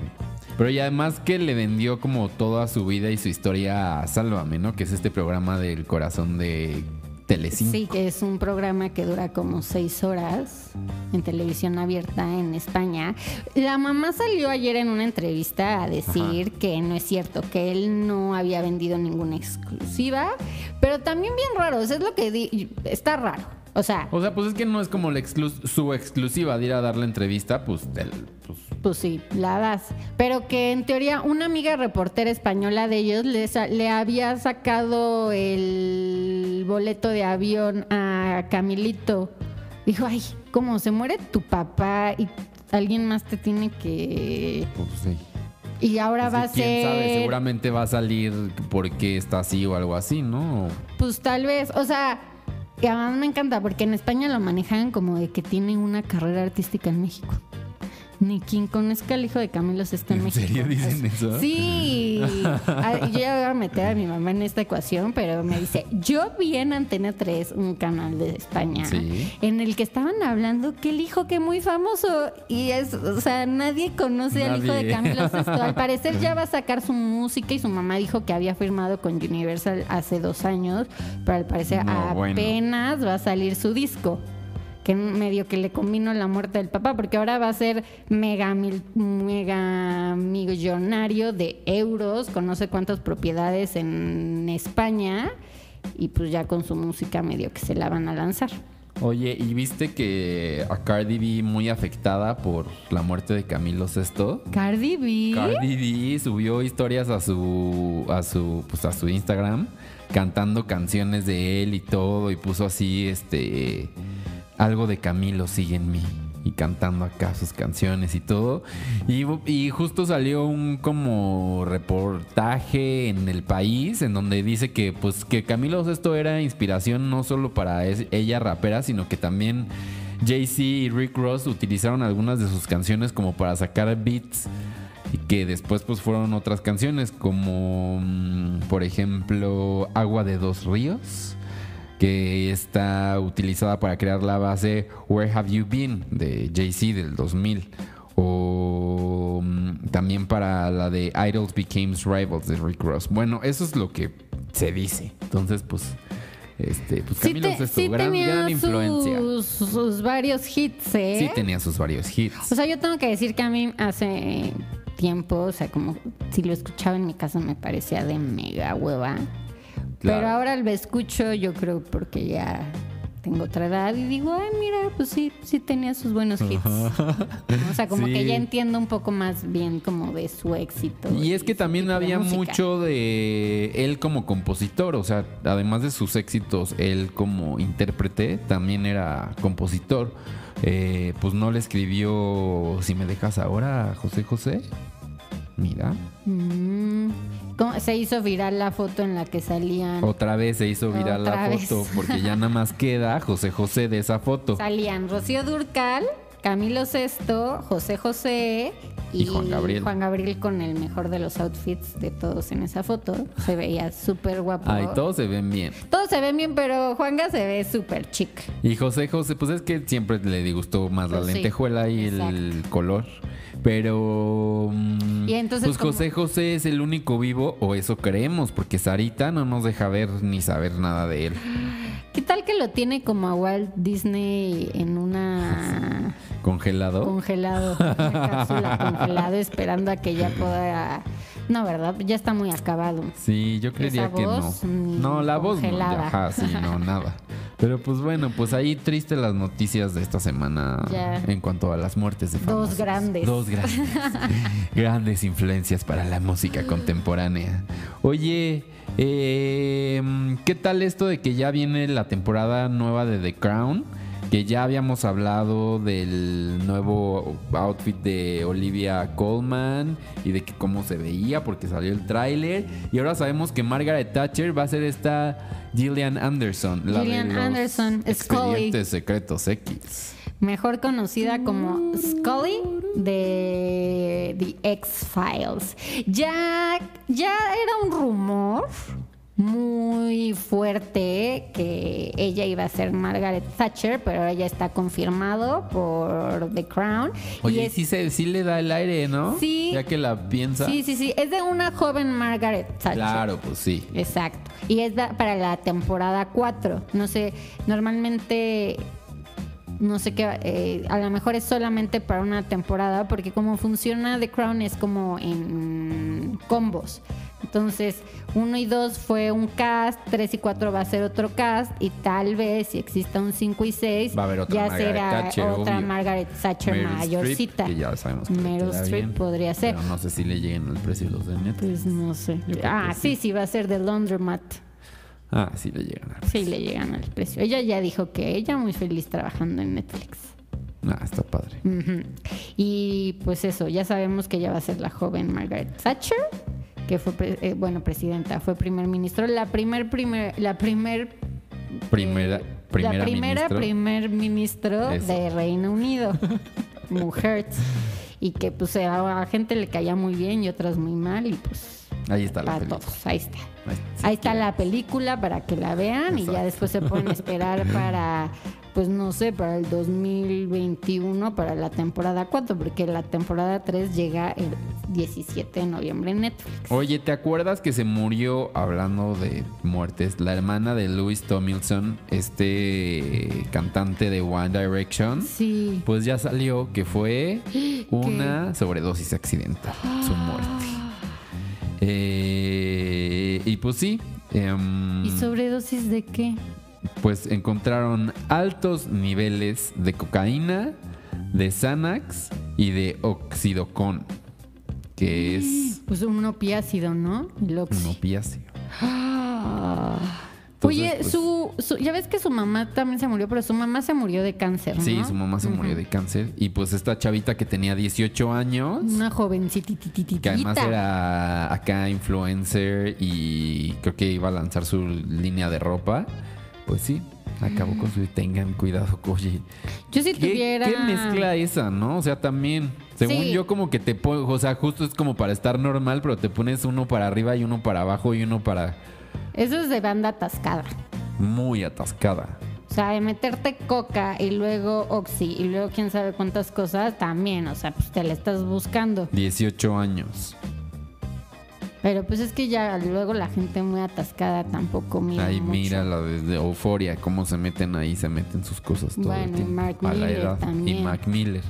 Pero y además que le vendió como toda su vida y su historia a Sálvame, ¿no? Que es este programa del corazón de Telecinco. Sí, que es un programa que dura como seis horas en televisión abierta en España. La mamá salió ayer en una entrevista a decir que no es cierto, que él no había vendido ninguna exclusiva, pero también bien raro, eso es lo que di- está raro. O sea, O sea, pues es que no es como la exclu- su exclusiva de ir a dar la entrevista, pues, del, pues Pues sí, la das. Pero que en teoría una amiga reportera española de ellos le, había sacado el boleto de avión a Camilito. Dijo, ay, ¿cómo se muere tu papá y alguien más te tiene que... pues sí. Y ahora va a quién ser... sabe, seguramente va a salir porque está así o algo así, ¿no? Pues tal vez, o sea, y además me encanta porque en España lo manejan como de que tiene una carrera artística en México. Ni King conozca al hijo de Camilo está en, ¿En México. serio dicen eso? Sí. (laughs) Yo ya voy a meter a mi mamá en esta ecuación, pero me dice, yo vi en Antena 3 un canal de España Sí. en el que estaban hablando que el hijo que muy famoso y es, o sea, nadie conoce al hijo de. Camilo Sesto. (laughs) Al parecer ya va a sacar su música y su mamá dijo que había firmado con Universal hace dos años, pero al parecer No, bueno. apenas va a salir su disco que medio que le combinó la muerte del papá, porque ahora va a ser mega, mil- mega millonario de euros, con no sé cuántas propiedades en España, y pues ya con su música medio que se la van a lanzar. Oye, ¿y viste que a Cardi B muy afectada por la muerte de Camilo Sesto? Cardi B. Cardi B subió historias a su a su pues a su Instagram cantando canciones de él y todo y puso así este algo de Camilo sigue en mí y cantando acá sus canciones y todo. Y, y justo salió un como reportaje en el país en donde dice que pues que Camilo Sesto era inspiración no solo para ella rapera sino que también Jay-Z y Rick Ross utilizaron algunas de sus canciones como para sacar beats y que después pues fueron otras canciones como mm, por ejemplo Agua de dos ríos que está utilizada para crear la base Where Have You Been de Jay-Z del 2000 o mm, también para la de Idols Became Rivals de Rick Ross. Bueno, eso es lo que se dice. Entonces, pues este pues Sí, Camilo te- sí gran, tenía gran influencia. sus, sus varios hits, ¿eh? Sí tenía sus varios hits. O sea, yo tengo que decir que a mí hace tiempo, o sea, como si lo escuchaba en mi casa me parecía de mega hueva. Claro. Pero ahora lo escucho, yo creo, porque ya tengo otra edad y digo, ay, mira, pues sí, sí tenía sus buenos hits. O sea, como Sí. que ya entiendo un poco más bien como de su éxito. Y es que también de había mucho de él como compositor, o sea, además de sus éxitos, él como intérprete también era compositor. Eh, pues no le escribió Si me dejas ahora José José. Mira, Mm. Se hizo viral la foto en la que salían. otra vez se hizo viral Otra la vez. foto (laughs) porque ya nada más queda José José de esa foto. Salían Rocío Durcal, Camilo Sesto, José José y, Y Juan Gabriel. Juan Gabriel con el mejor de los outfits de todos en esa foto. Se veía súper guapo. Ay, todos se ven bien. Todos se ven bien, pero Juanga se ve súper chic. Y José José, pues es que siempre le disgustó más la sí, lentejuela y el color. Pero. mm, Y entonces, pues José José es el único vivo, o eso creemos, porque Sarita no nos deja ver ni saber nada de él. ¿Qué tal que lo tiene como a Walt Disney en una Congelado. congelado, una (laughs) cápsula congelado esperando a que ya pueda... No, ¿verdad? Ya está muy acabado. Sí, yo creería Esa que voz, no. ni No, la voz no. Ajá, sí, no, (laughs) nada. Pero pues bueno, pues ahí triste las noticias de esta semana Ya. en cuanto a las muertes de Dos famosos. grandes. Dos grandes. (laughs) grandes influencias para la música contemporánea. Oye, eh, ¿qué tal esto de que ya viene la temporada nueva de The Crown? Que ya habíamos hablado del nuevo outfit de Olivia Colman y de que cómo se veía porque salió el tráiler. Y ahora sabemos que Margaret Thatcher va a ser esta Gillian Anderson. La Gillian de los Anderson, Scully. Secretos X. Mejor conocida como Scully de The X-Files. Ya, ya era un rumor muy fuerte que ella iba a ser Margaret Thatcher, pero ahora ya está confirmado por The Crown. Oye, y es- sí, se, sí le da el aire, ¿no? Sí. Ya que la piensa. sí, sí, sí, es de una joven Margaret Thatcher. Claro, pues sí. Exacto. Y es para la temporada 4. No sé, normalmente no sé qué, eh, a lo mejor es solamente para una temporada, porque como funciona The Crown es como en combos. Entonces, uno y dos fue un cast, tres y cuatro va a ser otro cast, y tal vez si exista un 5 y 6, Va a haber otra ya Margaret será Thatcher, otra obvio. Margaret Thatcher Meryl mayorcita. Streep, que ya sabemos que Meryl Streep podría ser. Pero no sé si le lleguen al precio los de Netflix. Pues no sé. Ah, sí, sí. sí, va a ser de Laundromat. Ah, sí le llegan al Sí, le llegan al precio. Ella ya dijo que ella muy feliz trabajando en Netflix. Ah, está padre. Y pues eso, ya sabemos que ella va a ser la joven Margaret Thatcher, que fue, pre- eh, bueno, presidenta, fue primer ministro, la primer, primer, la primer, Primera, primera, la primera ministro. primer ministro Eso. de Reino Unido, (laughs) mujer. y que pues a a gente le caía muy bien y otras muy mal y pues Ahí está la para película. todos, ahí está. Ahí, está la película para que la vean y ya después se pueden esperar (laughs) para, pues no sé, para el 2021, para la temporada 4, porque la temporada 3 llega el 17 de noviembre en Netflix. Oye, ¿te acuerdas que se murió, hablando de muertes, la hermana de Louis Tomlinson, este cantante de One Direction? Sí. Pues ya salió que fue (gasps) una sobredosis accidental, su muerte. Eh, y pues sí, em, ¿Y sobredosis de qué? Pues encontraron altos niveles de cocaína, de Xanax y de oxidocon, que es Pues un opiácido, ¿no? El oxi. un opiáceo. Ah. Entonces, Oye, pues- su, su- ya ves que su mamá también se murió, pero su mamá se murió de cáncer, ¿no? Sí, su mamá se murió de cáncer. Y pues esta chavita que tenía 18 años, Una jovencititititita. que además era acá influencer y creo que iba a lanzar su línea de ropa, pues sí, acabó con su... Tengan cuidado, oye. Yo si ¿Qué, tuviera... qué mezcla esa, no? O sea, también, según Sí. yo como que te pongo, o sea, justo es como para estar normal, pero te pones uno para arriba y uno para abajo y uno para Eso es de banda atascada. muy atascada. O sea, de meterte coca y luego oxi y luego quién sabe cuántas cosas también. O sea, pues te la estás buscando. 18 años. Pero pues es que ya luego la gente muy atascada tampoco mira Ahí mira la de, Euforia, cómo se meten ahí, se meten sus cosas todo Bueno, el y tiempo. Mark a la Miller edad. también. Y Mac Miller.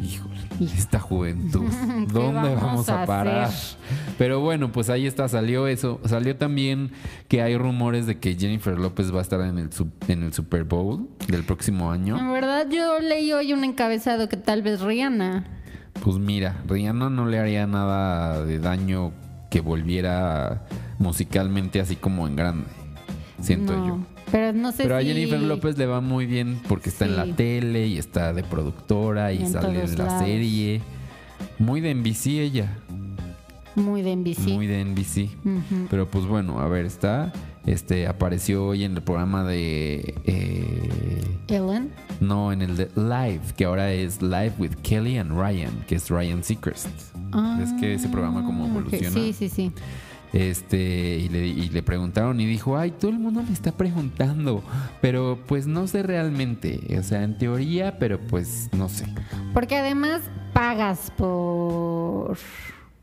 Híjole, esta juventud. (laughs) ¿Qué ¿Dónde vamos vamos a a parar? Pero bueno, pues ahí está, salió eso. Salió también que hay rumores de que Jennifer López va a estar en el, en el Super Bowl del próximo año. En verdad yo leí hoy un encabezado que tal vez Rihanna. Pues mira, Rihanna no le haría nada de daño que volviera musicalmente así como en grande. Siento No, yo. Pero no sé Pero a si... Jennifer López le va muy bien porque está en la tele y está de productora y, en sale en la lados. serie. Muy de NBC ella. Muy de NBC. Muy de NBC. Pero pues bueno, a ver, está. Este apareció hoy en el programa de. eh, Ellen. no, en el de Live, que ahora es Live with Kelly and Ryan, que es Ryan Seacrest. es que ese programa como Ah, evoluciona. Sí, sí, sí. Este, y le, y le preguntaron y dijo, ay, todo el mundo me está preguntando, pero pues no sé realmente, o sea, en teoría, pero pues no sé. Porque además pagas por...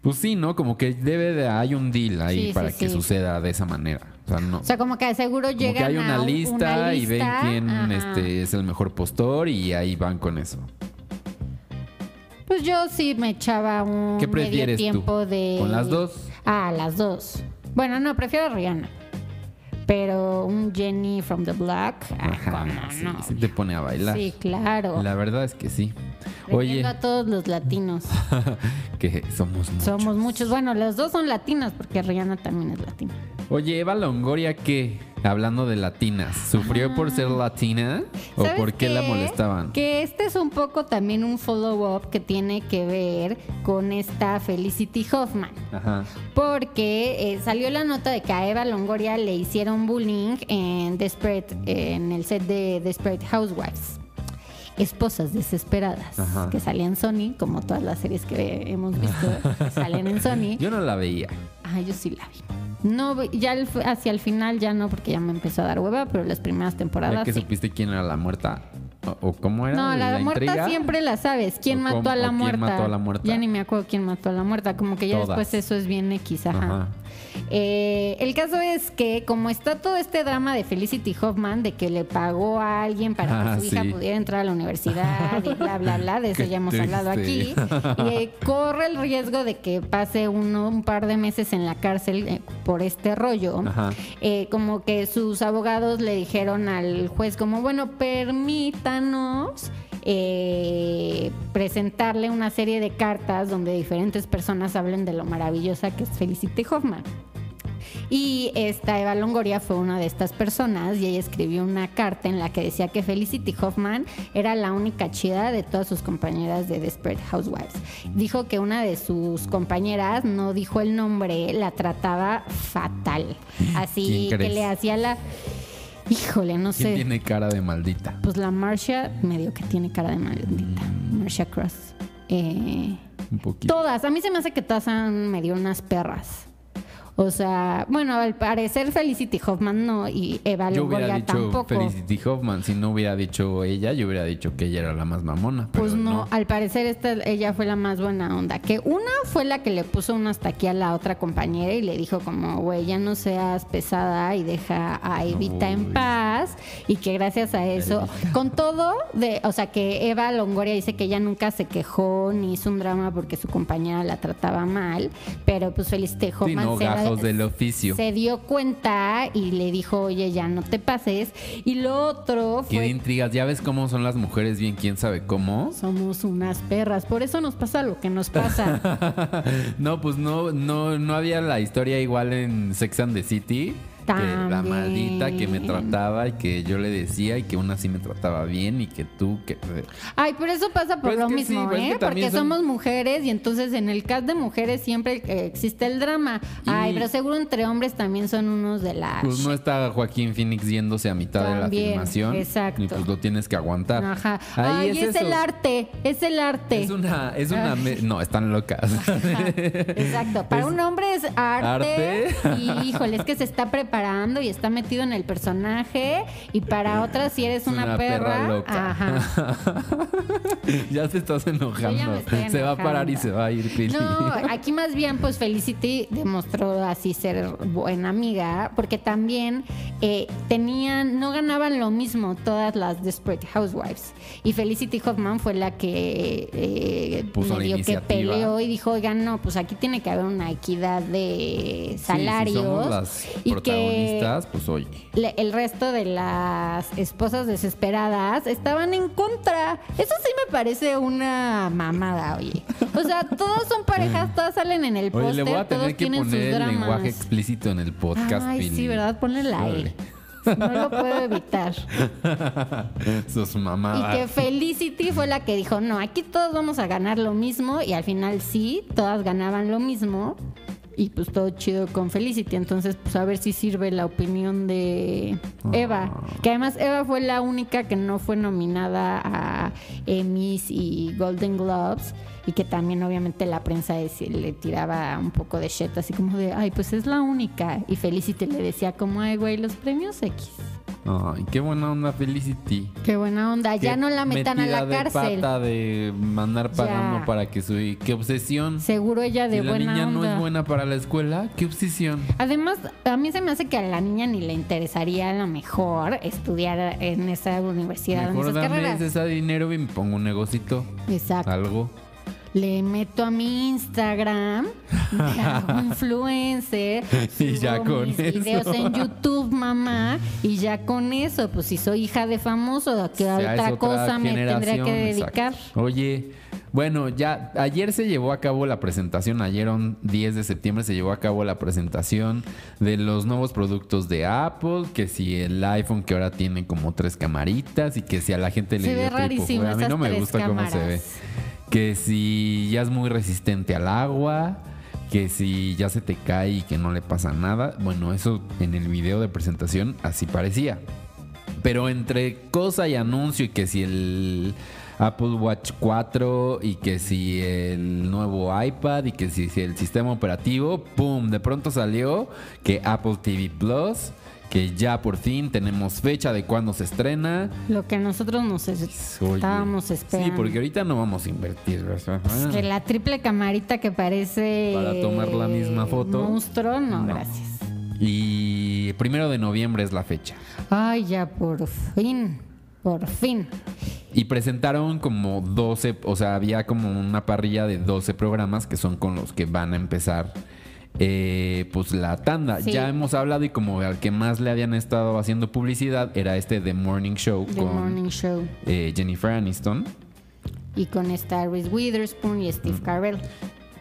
Pues sí, ¿no? Como que debe de, hay un deal ahí Sí, sí, para que sí. suceda de esa manera. O sea, no. O sea, como que seguro Como llegan que hay una a lista, y ven quién ajá. este, es el mejor postor y ahí van con eso. Pues yo sí me echaba un ¿Qué medio prefieres tú? tiempo de... ¿Con las dos? Ah, las dos. Bueno, no, prefiero a Rihanna. Pero un Jenny from the Block, ah, Ajá, ¿cómo sí, no? sí te pone a bailar. Sí, claro. La verdad es que sí. Oye, a todos los latinos. (laughs) que somos muchos. Somos muchos. Bueno, los dos son latinas porque Rihanna también es latina. Oye, Eva Longoria, ¿qué? Hablando de latinas, ¿sufrió por ser latina? ¿O ¿Sabes por qué la molestaban? Que este es un poco también un follow-up que tiene que ver con esta Felicity Hoffman. Ajá. Porque eh, salió la nota de que a Eva Longoria le hicieron bullying en Desperate, en el set de Desperate Housewives. Esposas desesperadas. Ajá. Que salían en Sony, como todas las series que hemos visto, salen en Sony. (laughs) Yo no la veía. Ah, yo sí la vi. No, ya el- hacia el final ya no, porque ya me empezó a dar hueva, pero las primeras Ya temporadas que sí. supiste quién era la muerta. ¿O, o cómo era? No, la, muerta intriga? siempre la sabes. ¿Quién ¿O mató a la quién muerta? mató a la muerta? Ya ni me acuerdo quién mató a la muerta. Como que ya Todas. después eso es bien X, ajá. Ajá. Eh, el caso es que como está todo este drama de Felicity Hoffman de que le pagó a alguien para que Ah, su hija pudiera entrar a la universidad y bla bla bla, de (laughs) eso Qué ya hemos hablado aquí, eh, corre el riesgo de que pase uno, un par de meses en la cárcel eh, por este rollo. Como que sus abogados le dijeron al juez como, bueno, permítanos eh, presentarle una serie de cartas donde diferentes personas hablen de lo maravillosa que es Felicity Hoffman. Y esta Eva Longoria fue una de estas personas y ella escribió una carta en la que decía que Felicity Hoffman era la única chida de todas sus compañeras de Desperate Housewives. Dijo que una de sus compañeras, no dijo el nombre, la trataba fatal. Así ¿Quién que le hacía la... Híjole, no ¿Quién sé. tiene cara de maldita? Pues la Marcia medio que tiene cara de maldita. Mm. Marcia Cross. eh, Un poquito. todas. A mí se me hace que todas han medio unas perras. O sea, bueno, al parecer Felicity Hoffman no y Eva Yo hubiera dicho tampoco. Felicity Hoffman. Si no hubiera dicho ella, yo hubiera dicho que ella era la más mamona. Pero Pues no, al parecer esta, ella fue la más buena onda. Que una fue la que le puso un hasta aquí a la otra compañera y le dijo como, güey, ya no seas pesada y deja a Evita en paz. Y que gracias a eso, con todo, de, o sea, que Eva Longoria dice que ella nunca se quejó ni hizo un drama porque su compañera la trataba mal. Pero pues Felicity Sí, Hoffman no, se, del oficio. se dio cuenta y le dijo, oye, ya no te pases. Y lo otro Qué fue intrigas. Ya ves cómo son las mujeres bien, quién sabe cómo. somos unas perras, por eso nos pasa lo que nos pasa. (laughs) no, pues no, no, no había la historia igual en Sex and the City. Que la maldita que me trataba y que yo le decía y que una sí me trataba bien y que tú que Ay, pero eso pasa por Pues lo mismo, sí, pues es ¿eh? Porque son- somos mujeres y entonces en el cast de mujeres siempre eh, existe el drama. Ay, pero seguro entre hombres también son unos de la... pues no está Joaquín Phoenix yéndose a mitad de la filmación exacto. y pues lo tienes que aguantar. Ajá. Ahí Ay, es, el arte, es el arte. Es una, es una, me- no, están locas. Ajá, Exacto. Para Es un hombre es arte, arte. y híjole, es que se está preparando y está metido en el personaje. Y para otras, si eres Es una, perra, loca. ajá. (laughs) ya te estás enojando. Se va a parar y se va a ir Pili. No, (laughs) aquí más bien pues Felicity demostró así ser buena amiga, porque también eh, tenían, no ganaban lo mismo todas las Desperate Housewives. Y Felicity Hoffman fue la que eh, Puso la que peleó y dijo, oigan, no, pues aquí tiene que haber una equidad de salarios. y que protagonistas, pues oye. le- el resto de las esposas desesperadas estaban en contra. Eso sí me parece una mamada, oye. O sea, todas son parejas, (laughs) todas salen en el Oye, le póster, voy a todos tener que tienen sus poner el dramas. lenguaje explícito en el podcast, Ay, Pili. sí, ¿verdad? Ponle la E. Órale. No lo puedo evitar. (laughs) Sus Y mamadas. que Felicity fue la que dijo, no, aquí todos vamos a ganar lo mismo. Y al final sí, todas ganaban lo mismo. Y pues todo chido con Felicity. Entonces, pues a ver si sirve la opinión de Eva. Ah. Que además Eva fue la única que no fue nominada a Emmys y Golden Globes. Y que también obviamente la prensa es- le tiraba un poco de shit, así como de, ay, pues es la única. Y Felicity le decía como, ay, güey, los premios X. Ay, qué buena onda Felicity. Qué buena onda. Ya Qué no la metan a la de cárcel. pata de mandar pagando Ya. para que su qué obsesión. Seguro ella de si la buena niña onda. no es buena para la escuela, qué obsesión. Además, a mí se me hace que a la niña ni le interesaría a lo mejor estudiar en esa universidad, en Mejor esas dame carreras. ese dinero y me pongo un negocito, Exacto. algo. Le meto a mi Instagram, me hago (laughs) influencer, Y ya con mis eso. videos en YouTube, mamá, y ya con eso, pues si soy hija de famoso, ¿a qué otra, cosa me tendría que dedicar? exacto. Oye, bueno, ya ayer se llevó a cabo la presentación, ayer on- 10 de septiembre se llevó a cabo la presentación de los nuevos productos de Apple, que si el iPhone que ahora tiene como tres camaritas y que si a la gente le Se ve tripofobia. A mí no me gusta cómo se ve. Que si ya es muy resistente al agua, que si ya se te cae y que no le pasa nada. Bueno, eso en el video de presentación así parecía. Pero entre cosa y anuncio y que si el Apple Watch 4 y que si el nuevo iPad y que si, si el sistema operativo, ¡pum! De pronto salió que Apple TV Plus, que ya por fin tenemos fecha de cuándo se estrena. Lo que nosotros nos es- Oye, estábamos esperando. Sí, porque ahorita no vamos a invertir. ¿verdad? Es que la triple camarita que parece. Para tomar la misma foto. Monstruo, no, No. gracias. Y primero de noviembre es la fecha. Ay, ya por fin. Por fin. Y presentaron como 12, o sea, había como una parrilla de 12 programas que son con los que van a empezar eh, pues la tanda. Sí. Ya hemos hablado y como al que más le habían estado haciendo publicidad era este The Morning Show The con Morning Show. eh, Jennifer Aniston. Y con esta Reese Witherspoon y Steve Carell.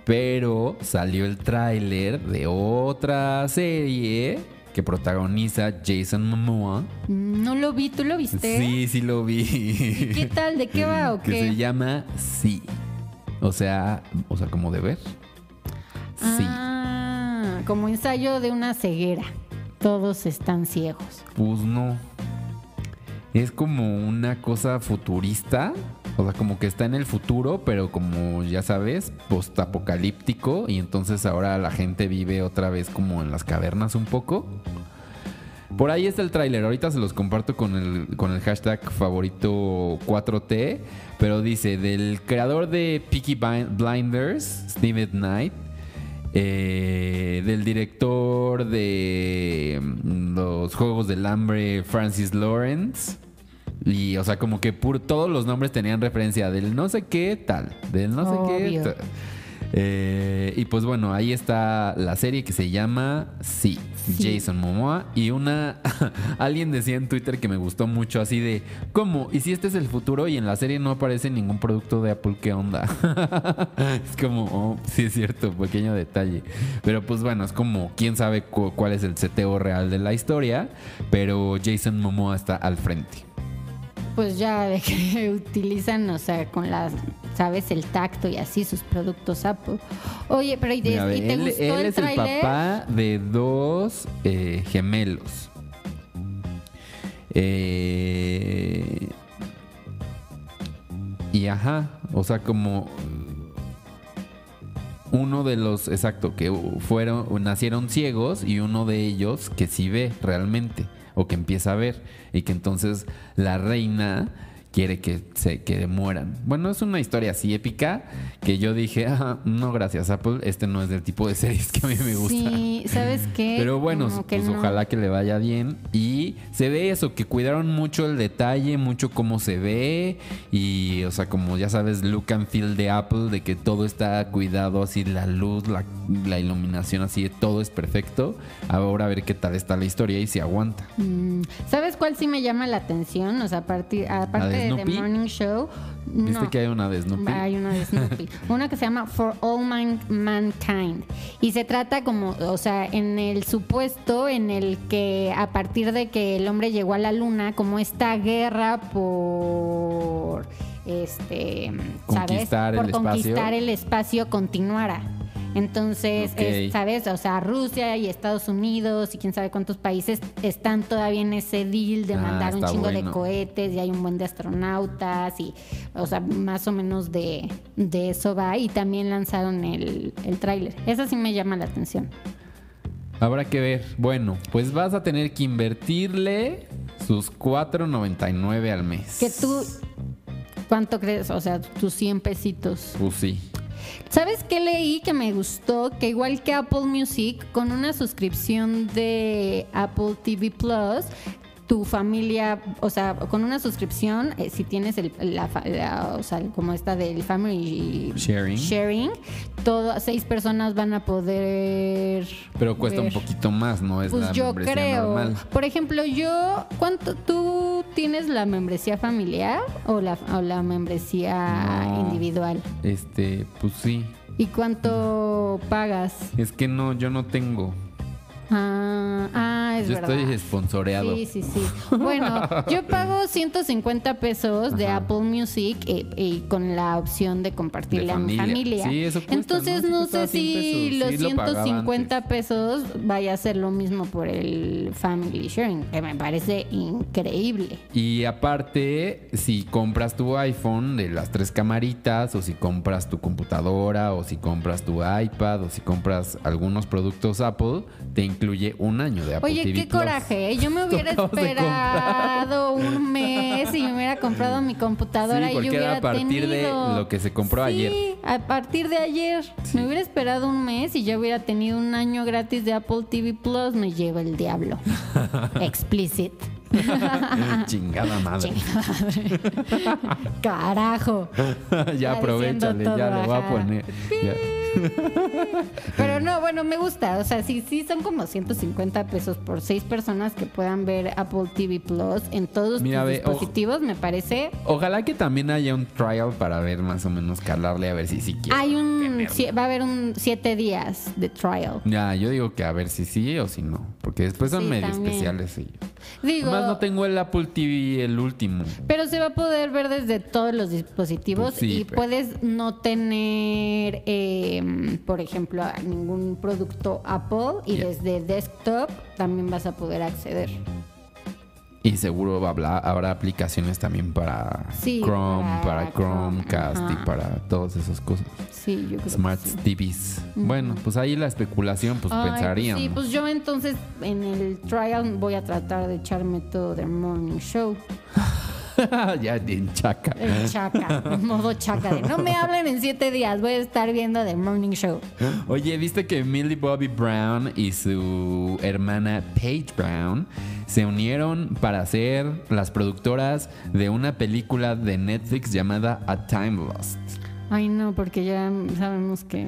Pero salió el tráiler de otra serie que protagoniza Jason Momoa. Mm, No lo vi, ¿tú lo viste? Sí, sí lo vi. ¿Y qué tal? ¿De qué (laughs) va o que se qué? llama Sí. O sea, o sea, como de ver. Sí. Ah, como ensayo de una ceguera. Todos están ciegos. Pues no. Es como una cosa futurista O sea, como que está en el futuro, pero como ya sabes, postapocalíptico. Y entonces ahora la gente vive otra vez como en las cavernas un poco. Por ahí está el tráiler. Ahorita se los comparto con el, con el hashtag favorito 4T. Pero dice, del creador de Peaky Blinders, Steve Knight. eh, del director de mm, los Juegos del Hambre, Francis Lawrence. Y, o sea, como que pur- todos los nombres tenían referencia del no sé qué tal, del no sé qué tal. Eh, y pues bueno, ahí está la serie que se llama Sí, Sí. Jason Momoa. Y una. (laughs) alguien decía en Twitter que me gustó mucho así de. ¿Cómo? ¿Y si este es el futuro y en la serie no aparece ningún producto de Apple? ¿Qué onda? (laughs) es como. oh, sí, es cierto, pequeño detalle. Pero pues bueno, es como. Quién sabe cu- cuál es el seteo real de la historia. Pero Jason Momoa está al frente. Pues ya de que (laughs) utilizan, o sea, con las, sabes, el tacto y así sus productos Apple. Oye, pero ¿y, te- Mira, ve, y te él, gustó él el es el papá de dos eh, gemelos. Eh, y ajá, o sea, como uno de los, exacto, que fueron, nacieron ciegos y uno de ellos que sí ve realmente o que empieza a ver y que entonces la reina quiere que se que mueran. Bueno, es una historia así épica que yo dije, (laughs) "Ah, no gracias Apple, este no es del tipo de series que a mí me gusta. Sí, ¿sabes qué? (laughs) Pero bueno, Como que pues no. ojalá que le vaya bien. Y se ve eso, que cuidaron mucho el detalle, mucho cómo se ve. Y, o sea, como ya sabes, look and feel de Apple, de que todo está cuidado, así la luz, la, la iluminación, así, todo es perfecto. Ahora a ver qué tal está la historia y si aguanta. Mm, ¿Sabes cuál sí me llama la atención? O sea, aparte, aparte de The? Morning Show. ¿Viste no. que hay una de Snoopy? Hay una de Snoopy. (laughs) una que se llama For All Man- Mankind. Y se trata como, o sea, en el supuesto en el que a partir de que el hombre llegó a la luna, como esta guerra por este, Conquistar ¿sabes? Por el espacio. conquistar el espacio continuara. Entonces, es, ¿sabes? O sea, Rusia y Estados Unidos y quién sabe cuántos países están todavía en ese deal de Ah, mandar un chingo de cohetes y hay un buen de astronautas y, o sea, más o menos de, de eso va. Y también lanzaron el, el tráiler. Esa sí me llama la atención. Habrá que ver. Bueno, pues vas a tener que invertirle sus 4.99 al mes. Que tú, ¿cuánto crees? O sea, tus 100 pesitos. Pues sí. ¿Sabes qué leí que me gustó? Que igual que Apple Music, con una suscripción de Apple TV Plus, tu familia, o sea, con una suscripción, eh, si tienes el, la, la- o sea, como esta del Family Sharing. sharing todo, seis personas van a poder. Pero cuesta un poquito más, ¿no? Es Pues la yo creo. normal. Por ejemplo, yo, ¿cuánto tú tienes la membresía familiar o la, o la membresía No. individual? Este, pues sí. ¿Y cuánto pagas? Es que no, yo no tengo. Ah, ah, es yo verdad. estoy esponsoreado. Sí, sí, sí. Bueno, yo (laughs) pago 150 pesos de Ajá. Apple Music eh, y con la opción de compartirle De a mi familia. Sí, eso cuesta, Entonces ¿no? No, sé 100 si pesos. los Sí, lo pagaba 150 antes. pesos vaya a ser lo mismo por el Family Sharing, que me parece increíble. Y aparte, si compras tu iPhone de las tres camaritas, o si compras tu computadora, o si compras tu iPad, o si compras algunos productos Apple, te incluye un año de Apple Oye, TV qué Plus. coraje. ¿eh? Yo me (laughs) hubiera de esperado un mes y me hubiera comprado mi computadora Sí, y yo era hubiera a partir de tenido- lo que se compró Sí, ayer. a partir de ayer. Sí. Me hubiera esperado un mes y yo hubiera tenido un año gratis de Apple TV Plus. Me lleva el diablo. (laughs) Explicit. (laughs) Chingada madre. Carajo. (laughs) ya aprovechale, ya le voy a poner. ya. Pero no, bueno, me gusta. O sea, sí, sí son como 150 pesos por seis personas que puedan ver Apple TV Plus en todos Mira, tus ve, dispositivos. Me parece Ojalá que también haya un trial para ver más o menos calarle a ver si sí quiere. Hay un, va a haber un siete días de trial. Ya, yo digo que a ver si sí o si no. Porque después son Sí, medio también. especiales ellos. Digo, Además no tengo el Apple TV, el último. pero se va a poder ver desde todos los dispositivos Pues sí, y pero- puedes no tener, eh, por ejemplo, a ningún producto Apple y Yeah. desde desktop también vas a poder acceder. Y seguro habla- habrá aplicaciones también para Sí, Chrome, para, para Chrome, Chromecast y ajá. para todas esas cosas. Sí, yo creo Smart que sí. TVs. Bueno, pues ahí la especulación, pues Ay, pensaríamos. Sí, pues yo entonces en el trial voy a tratar de echarme todo de morning show. (laughs) (laughs) ya en chaca. El chaca, en modo chaca. De, no me (laughs) hablen en siete días, voy a estar viendo The Morning Show. Oye, ¿viste que Millie Bobby Brown y su hermana Paige Brown se unieron para ser las productoras de una película de Netflix llamada A Time Lost? Ay, no, porque ya sabemos que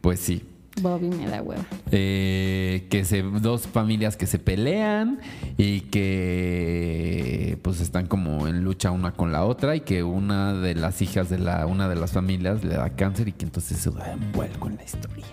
Pues sí. Bobby me da hueva. Eh, que se, dos familias que se pelean y que pues están como en lucha una con la otra y que una de las hijas de la una de las familias le da cáncer y que entonces se da envuelco en la historia.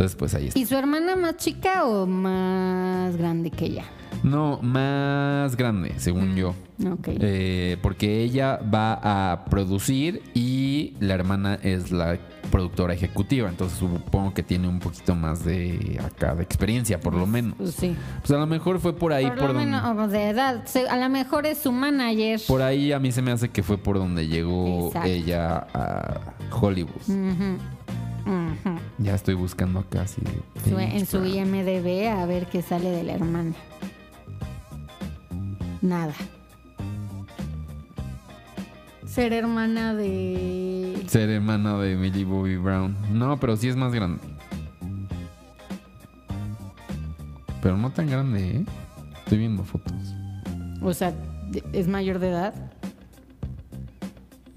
Entonces pues ahí está. ¿Y su hermana más chica o más grande que ella? No, más grande, según yo. Ok. Eh, porque ella va a producir y la hermana es la productora ejecutiva. Entonces supongo que tiene un poquito más de acá de experiencia, por lo menos. Pues sí. Pues a lo mejor fue por ahí por, por, lo donde. menos, de edad. A lo mejor es su manager. Por ahí a mí se me hace que fue por donde llegó Exacto. ella a Hollywood. Ya estoy buscando acá Su- en su. IMDB a ver qué sale de la hermana. Nada. Ser hermana de... Ser hermana de Millie Bobby Brown. No, pero sí es más grande. Pero no tan grande, ¿eh? Estoy viendo fotos. O sea, es mayor de edad.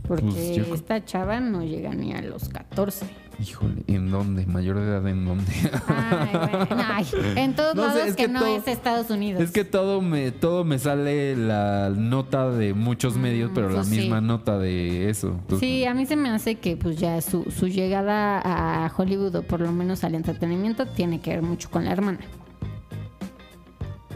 Porque Pues yo creo- esta chava no llega ni a los 14. Híjole, ¿en dónde? ¿Mayor de edad en dónde? Ay, bueno, ay, en (laughs) todos No sé, lados es que, que no todo- es Estados Unidos. es que todo me, todo me sale la nota de muchos medios, pero la pues sí. misma nota de eso. Entonces, Sí, a mí se me hace que pues ya su, su llegada a Hollywood o por lo menos al entretenimiento tiene que ver mucho con la hermana.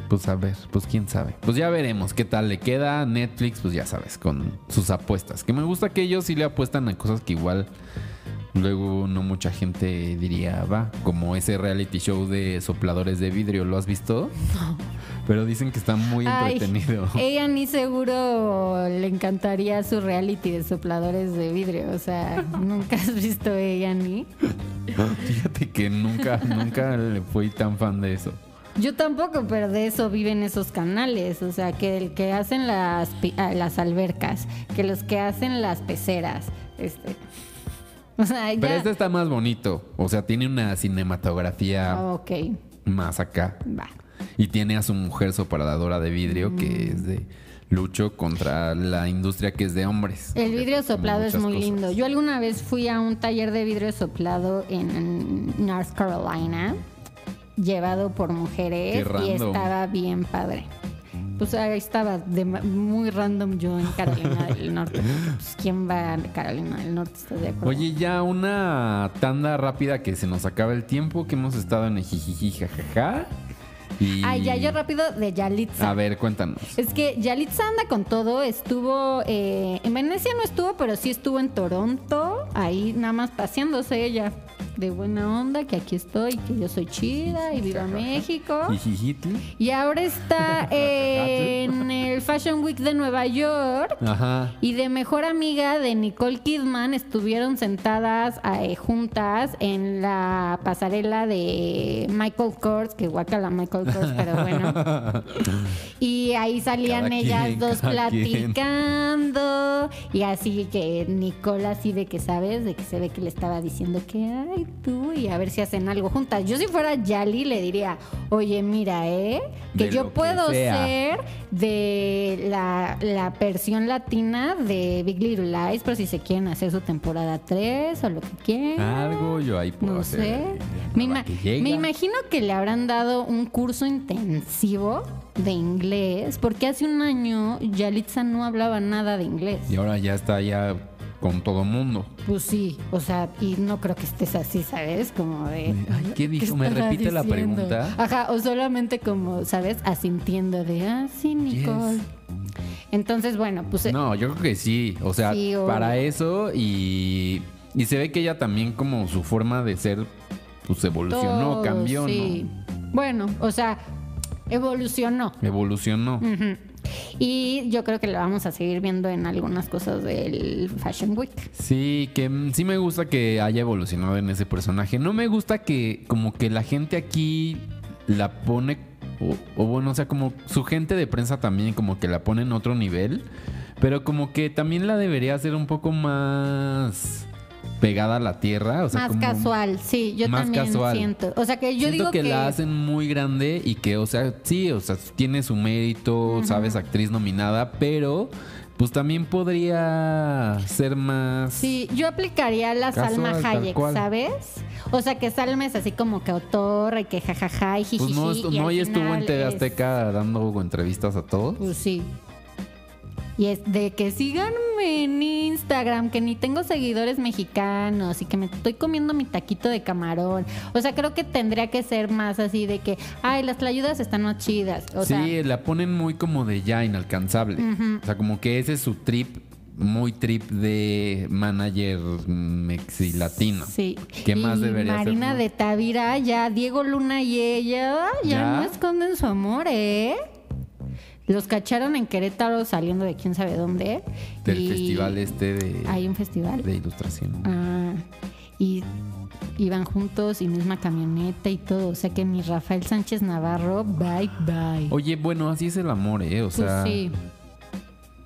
Pues a ver, pues quién sabe. Pues ya veremos qué tal le queda Netflix, pues ya sabes, con sus apuestas. Que me gusta que ellos sí le apuestan a cosas que igual luego no mucha gente diría, va, como ese reality show de sopladores de vidrio, ¿lo has visto? Pero dicen que está muy Ay, entretenido. ella ni seguro le encantaría su reality de sopladores de vidrio. O sea, nunca has visto ella ni. Fíjate que nunca, nunca le fui tan fan de eso. Yo tampoco, pero de eso viven esos canales. O sea, que el que hacen las, ah, las albercas, que los que hacen las peceras. Este. (laughs) O sea, ya. Pero este está más bonito. O sea, tiene una cinematografía Ok, más acá. va. Y tiene a su mujer sopladora de vidrio Mm. que es de lucho contra la industria que es de hombres. El vidrio soplado es muy cosas. lindo. Yo alguna vez fui a un taller de vidrio soplado en North Carolina, llevado por mujeres y estaba bien padre. Pues ahí estaba de muy random yo en Carolina del Norte. Pues, ¿Quién va a Carolina del Norte? ¿Estás de acuerdo? Oye, ya una tanda rápida que se nos acaba el tiempo, que hemos estado en el jijiji jajaja. Y... Ay, ya yo rápido de Yalitza. A ver, cuéntanos. Es que Yalitza anda con todo. Estuvo eh, en Venecia, no estuvo, pero sí estuvo en Toronto. Ahí nada más paseándose ella. De buena onda, que aquí estoy, que yo soy chida y viva México. (laughs) Y ahora está (laughs) en el Fashion Week de Nueva York. Ajá. Y de mejor amiga de Nicole Kidman estuvieron sentadas eh, juntas en la pasarela de Michael Kors, que guacala Michael Kors, pero bueno. (laughs) Y ahí salían Cada ellas quien, dos quien. platicando. Y así que Nicole así de que, ¿sabes? De que se ve que le estaba diciendo que, ay, tú, y a ver si hacen algo juntas. Yo si fuera Yali le diría, oye, mira, ¿eh? Que De yo que puedo ser de la, la versión latina de Big Little Lies, pero si se quieren hacer su temporada 3 o lo que quieran. Algo yo ahí puedo No hacer. sé. La Me, nueva ima- que llega. me imagino que le habrán dado un curso intensivo de inglés, porque hace un año Yalitza no hablaba nada de inglés. Y ahora ya está ya con todo mundo. Pues sí, o sea, y no creo que estés así, ¿sabes? Como de... Ay, ¿qué dijo? ¿Me repite la pregunta? Ajá, o solamente como, ¿sabes? Asintiendo de, ah, sí, Nicole. Entonces, bueno, pues... eh, No, yo creo que sí. O sea, Sí, para eso y, y se ve que ella también como su forma de ser, pues evolucionó, todo, cambió, sí. Bueno, o sea, evolucionó. ¿no? Evolucionó. Ujú. Y yo creo que la vamos a seguir viendo en algunas cosas del Fashion Week. Sí, que mm, sí me gusta que haya evolucionado en ese personaje. No me gusta que como que la gente aquí la pone, o, o bueno, o sea, como su gente de prensa también como que la pone en otro nivel, pero como que también la debería hacer un poco más pegada a la tierra, o sea, más como- casual, sí, yo más también casual. siento. O sea que yo Siento digo que, que, la hacen muy grande y que, o sea, sí, o sea, tiene su mérito, sabes, actriz nominada, pero pues también podría ser más. Sí, yo aplicaría la Casual, Salma Hayek. ¿sabes? O sea, que Salma es así como que autor y que jajaja y Pues jijiji. no, estu- y no hoy estuvo en TV es- Azteca dando entrevistas a todos. Pues sí. Y es de que síganme en Instagram, que ni tengo seguidores mexicanos y que me estoy comiendo mi taquito de camarón. O sea, creo que tendría que ser más así de que, ay, las tlayudas están más chidas. O sí, sea, la ponen muy como de ya inalcanzable. O sea, como que ese es su trip, muy trip de manager mexilatino. Sí. ¿Qué más Y debería Marina de Tavira, ya Diego Luna y ella ya, ¿Ya? no esconden su amor, ¿eh? Los cacharon en Querétaro saliendo de quién sabe dónde. Del y festival este de, Hay un festival. de ilustración. Ah, y iban juntos y misma camioneta y todo. O sea que mi Rafael Sánchez Navarro, bye bye. Oye, bueno, así es el amor, ¿eh? O Pues sea, sí,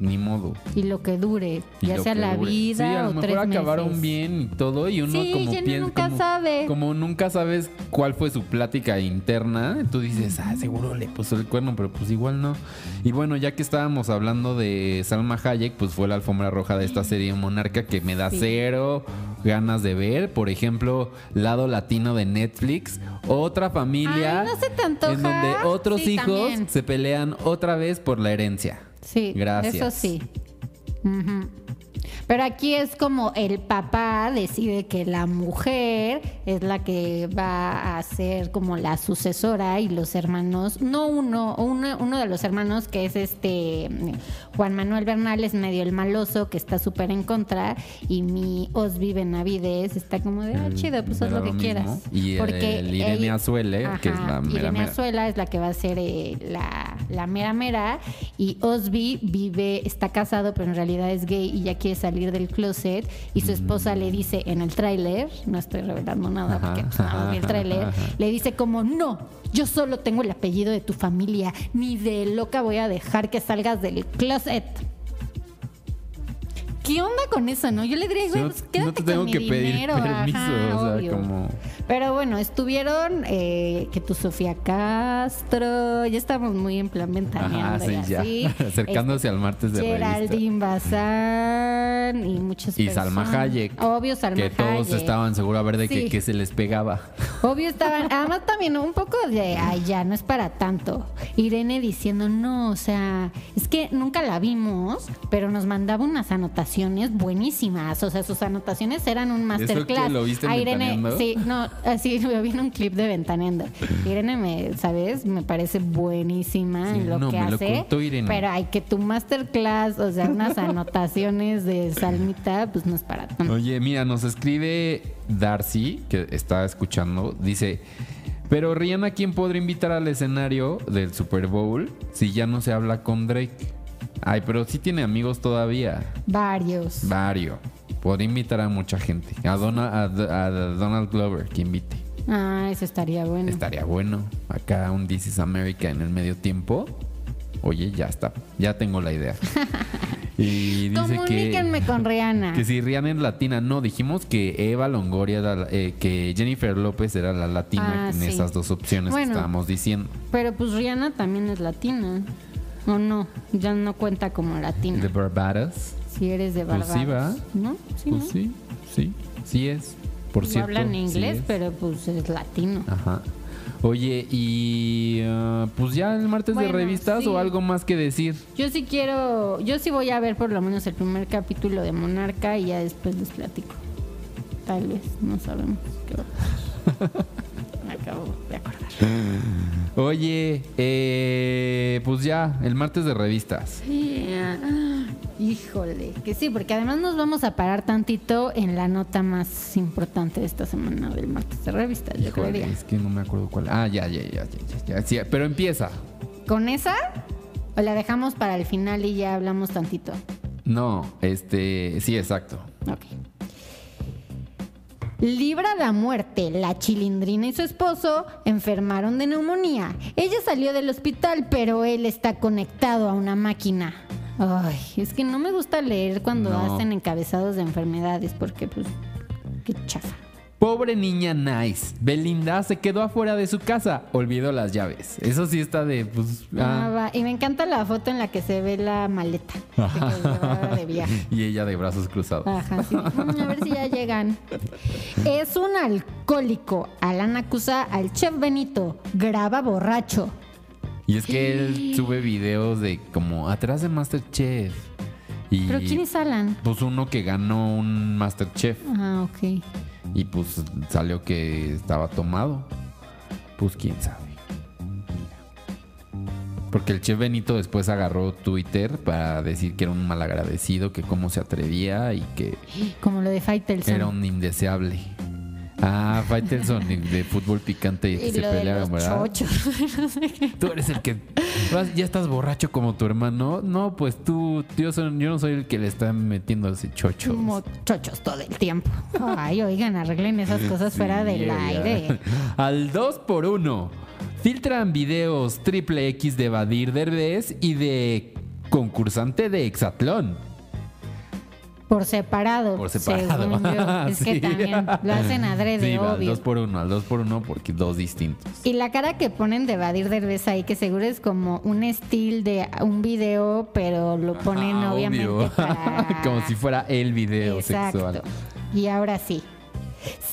ni modo. y lo que dure, Y ya sea la dure. vida Sí, a o lo tres mejor acabaron meses. bien y todo, y uno Sí, como piensa. nunca como, sabe. Como nunca sabes cuál fue su plática interna, tú dices, ah, seguro le puso el cuerno, pero pues igual no. Y bueno, ya que estábamos hablando de Salma Hayek, pues fue la alfombra roja de esta serie Monarca que me da Sí. cero ganas de ver. Por ejemplo, Lado Latino de Netflix, otra familia Ay, no se te en donde otros Sí, hijos también. se pelean otra vez por la herencia. Sí, Gracias. eso sí. Pero aquí es como el papá decide que la mujer es la que va a ser como la sucesora y los hermanos, no uno, uno, uno de los hermanos que es este Juan Manuel Bernal es medio el maloso que está súper en contra y mi Osvi Benavides está como de, ah, El- chido, pues haz lo que quieras. Y el Irene ella- Azuele, que es la mera Irene mera. Azuela es la que va a ser eh, la, la mera mera y Osby vive, está casado pero en realidad es gay y ya quiere salir del closet y su esposa le dice en el tráiler, no estoy revelando nada Ajá, porque pues, nada más vi el tráiler, le dice como no, yo solo tengo el apellido de tu familia, ni de loca voy a dejar que salgas del closet. ¿Qué onda con eso, no? Yo le diría, güey, no, pues no quédate te tengo con que mi pedir dinero. permiso, Ajá, o sea, obvio. como... Pero bueno, estuvieron eh, que tu Sofía Castro, ya estamos muy en plan ventaneando y sí, ya. así. (laughs) Acercándose al martes de revista. Geraldine Bazán y muchas Y Salma. Hayek. Obvio Salma que todos Hayek. estaban seguros a ver de que, Sí. que se les pegaba. Obvio estaban, además también un poco de, ay ya, no es para tanto. Irene diciendo, no, o sea, es que nunca la vimos, pero nos mandaba unas anotaciones buenísimas. O sea, sus anotaciones eran un ¿Eso que masterclass. lo viste en A Irene, Ventaneando? sí, no, así (laughs) lo vi en un clip de Ventaneando. Irene, me, ¿sabes? Me parece buenísima Sí, en lo no, que me lo hace. contó Irene. Pero hay que tu masterclass, o sea, unas anotaciones de Salmita, pues no es para tanto. Oye, mira, nos escribe Darcy, que está escuchando, dice, pero Rihanna, ¿quién podría invitar al escenario del Super Bowl si ya no se habla con Drake? Ay, pero sí tiene amigos todavía. Varios. Vario. Podría invitar a mucha gente. A, Dona- a- a Donald Glover, que invite. Ah, eso estaría bueno. Estaría bueno. Acá un This is America en el medio tiempo. Oye, ya está. Ya tengo la idea. (laughs) Y dice que, con Rihanna. (laughs) que si Rihanna es latina. No, dijimos que Eva Longoria era la- eh, que Jennifer López era la latina Ah, en sí. esas dos opciones Bueno. que estábamos diciendo. Pero pues Rihanna también es latina. ¿O no? Ya no cuenta como latina. De Barbados. si eres de Pues Barbados. sí, ¿va? ¿No? Sí, Pues ¿no? sí, sí, sí es. Por No cierto. hablan inglés, pero pues es latino. Ajá. Oye, y ah, pues ya el martes Bueno, de revistas sí. o algo más que decir. Yo sí quiero, yo sí voy a ver por lo menos el primer capítulo de Monarca y ya después les platico. Tal vez, no sabemos qué va a pasar. (laughs) Acabo de acordar. Oye, eh, pues ya, el martes de revistas. Yeah. Híjole, que sí, porque además nos vamos a parar tantito en la nota más importante de esta semana del martes de revistas, yo Híjole, creería. es que no me acuerdo cuál. Ah, ya, ya, ya, ya, ya, ya, sí, pero empieza. Con esa, ¿O la dejamos para el final y ya hablamos tantito? No, este, sí, exacto. Ok. Libra la muerte. La chilindrina y su esposo enfermaron de neumonía. Ella salió del hospital, pero él está conectado a una máquina. Ay, es que no me gusta leer cuando No. hacen encabezados de enfermedades, porque pues, qué chafa. Pobre niña Nice. Belinda se quedó afuera de su casa. Olvidó las llaves. Eso sí está de, pues. Ah, ah. va. Y me encanta la foto en la que se ve la maleta de que (laughs) llevaba de viaje. y ella de brazos cruzados. Ajá, sí. Mm, A ver si ya llegan. Es un alcohólico. Alan acusa al chef Benito. Graba borracho. Y es que él sube videos de como atrás de Masterchef. Y ¿Pero quién es Alan? pues uno que ganó un Masterchef. Ah, ok. Y pues salió que estaba tomado. Pues quién sabe. Porque el chef Benito después agarró Twitter para decir que era un malagradecido, que cómo se atrevía y que Como lo de Faitelson. era un indeseable. Ah, Faitelson de, fútbol picante que y se pelearon, ¿verdad? chochos. (laughs) Tú eres el que ya estás borracho como tu hermano. No, pues tú, yo, soy- yo no soy el que le está metiendo ese chocho. Como chochos todo el tiempo. Ay, oigan, arreglen esas cosas fuera del aire. (laughs) Al 2 por 1 Filtran videos triple X de Badir Derbez y de concursante de Exatlón. Por separado. Por separado. según yo. (laughs) Es que Sí. también lo hacen adrede, Sí, va, al obvio. 2 por 1 al 2 por 1 porque dos distintos. Y la cara que ponen de Badir Derbez ahí, que seguro es como un estilo de un video, pero lo ponen Ah, obviamente obvio. (laughs) para... Como si fuera el video Exacto. sexual. Y ahora sí.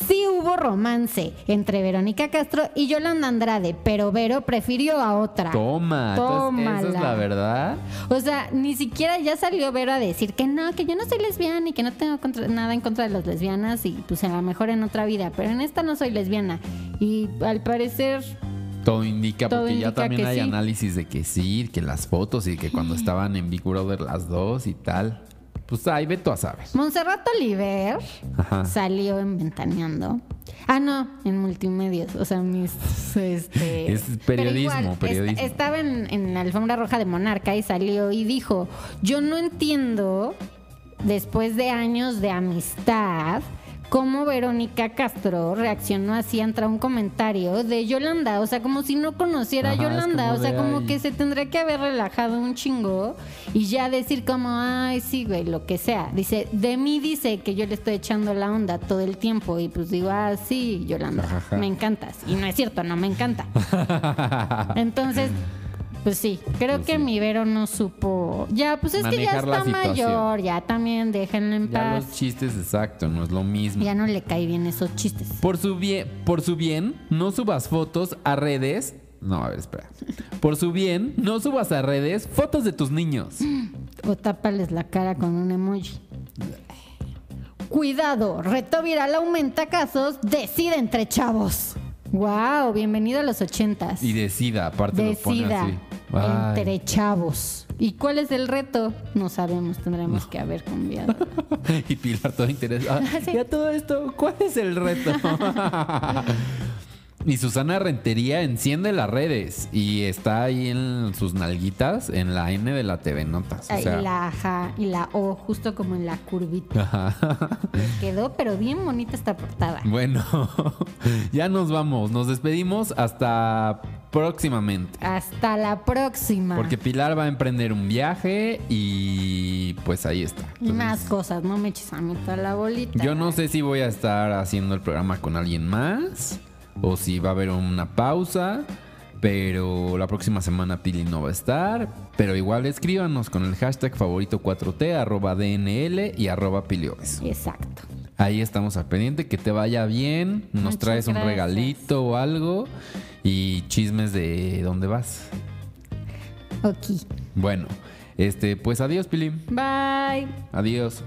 Sí hubo romance entre Verónica Castro y Yolanda Andrade, pero Vero prefirió a otra. Toma, entonces, esa es Tómala. la verdad. O sea, ni siquiera ya salió Vero a decir que no, que yo no soy lesbiana y que no tengo contra- nada en contra de las lesbianas y pues a lo mejor en otra vida, pero en esta no soy lesbiana. Y al parecer Todo indica, Todo porque ya también hay sí. análisis de que sí, que las fotos y que cuando estaban en Big Brother las dos y tal. Pues ahí ve tú a saber. Montserrat Oliver Ajá. salió en Ventaneando. Ah, no, en multimedios. O sea, mis. Este, (laughs) Es periodismo, igual, periodismo. est- estaba en, en la alfombra roja de Monarca y salió y dijo: Yo no entiendo, después de años de amistad, cómo Verónica Castro reaccionó así ante un comentario de Yolanda. O sea, como si no conociera Ajá, a Yolanda. O sea, como que se tendría que haber relajado un chingo y ya decir como, ay, sí, güey, lo que sea. Dice, de mí dice que yo le estoy echando la onda todo el tiempo y pues digo, ah, sí, Yolanda, Ajá. me encantas. Y no es cierto, no me encanta. (laughs) Entonces, pues sí, creo Pues que sí. mi Vero no supo. Ya, pues es que ya está mayor, ya también déjenla en Ya paz. los chistes, exacto, no es lo mismo. Ya no le cae bien esos chistes. Por su bien, por su bien, no subas fotos a redes. No, a ver, espera. Por su bien, no subas a redes fotos de tus niños. O tápales la cara con un emoji. Cuidado, reto viral aumenta casos, decide entre chavos. Wow, bienvenido a los ochentas. Y de SIDA, aparte lo pone Decida así. Ay. entre chavos. ¿Y cuál es el reto? No sabemos, tendremos que haber cambiado. (laughs) y Pilar todo interesada. (laughs) Sí. Y a todo esto, ¿cuál es el reto? (laughs) y Susana Rentería enciende las redes y está ahí en sus nalguitas en la N de la TV Notas. O sea, y la J y la O, justo como en la curvita. Ajá. (laughs) Quedó, pero bien bonita esta portada. Bueno, (laughs) ya nos vamos. Nos despedimos hasta próximamente. Hasta la próxima. Porque Pilar va a emprender un viaje y pues ahí está. y más cosas, no me eches a mí toda la bolita. Yo no sé si voy a estar haciendo el programa con alguien más o si va a haber una pausa. Pero la próxima semana Pili no va a estar. Pero igual escríbanos con el hashtag favorito 4T, arroba DNL y arroba Piliobeso. Exacto. Ahí estamos al pendiente. Que te vaya bien. Nos Muchas traes un gracias. regalito o algo. Y chismes de dónde vas. Ok. Bueno, este, pues adiós, Pili. Bye. Adiós.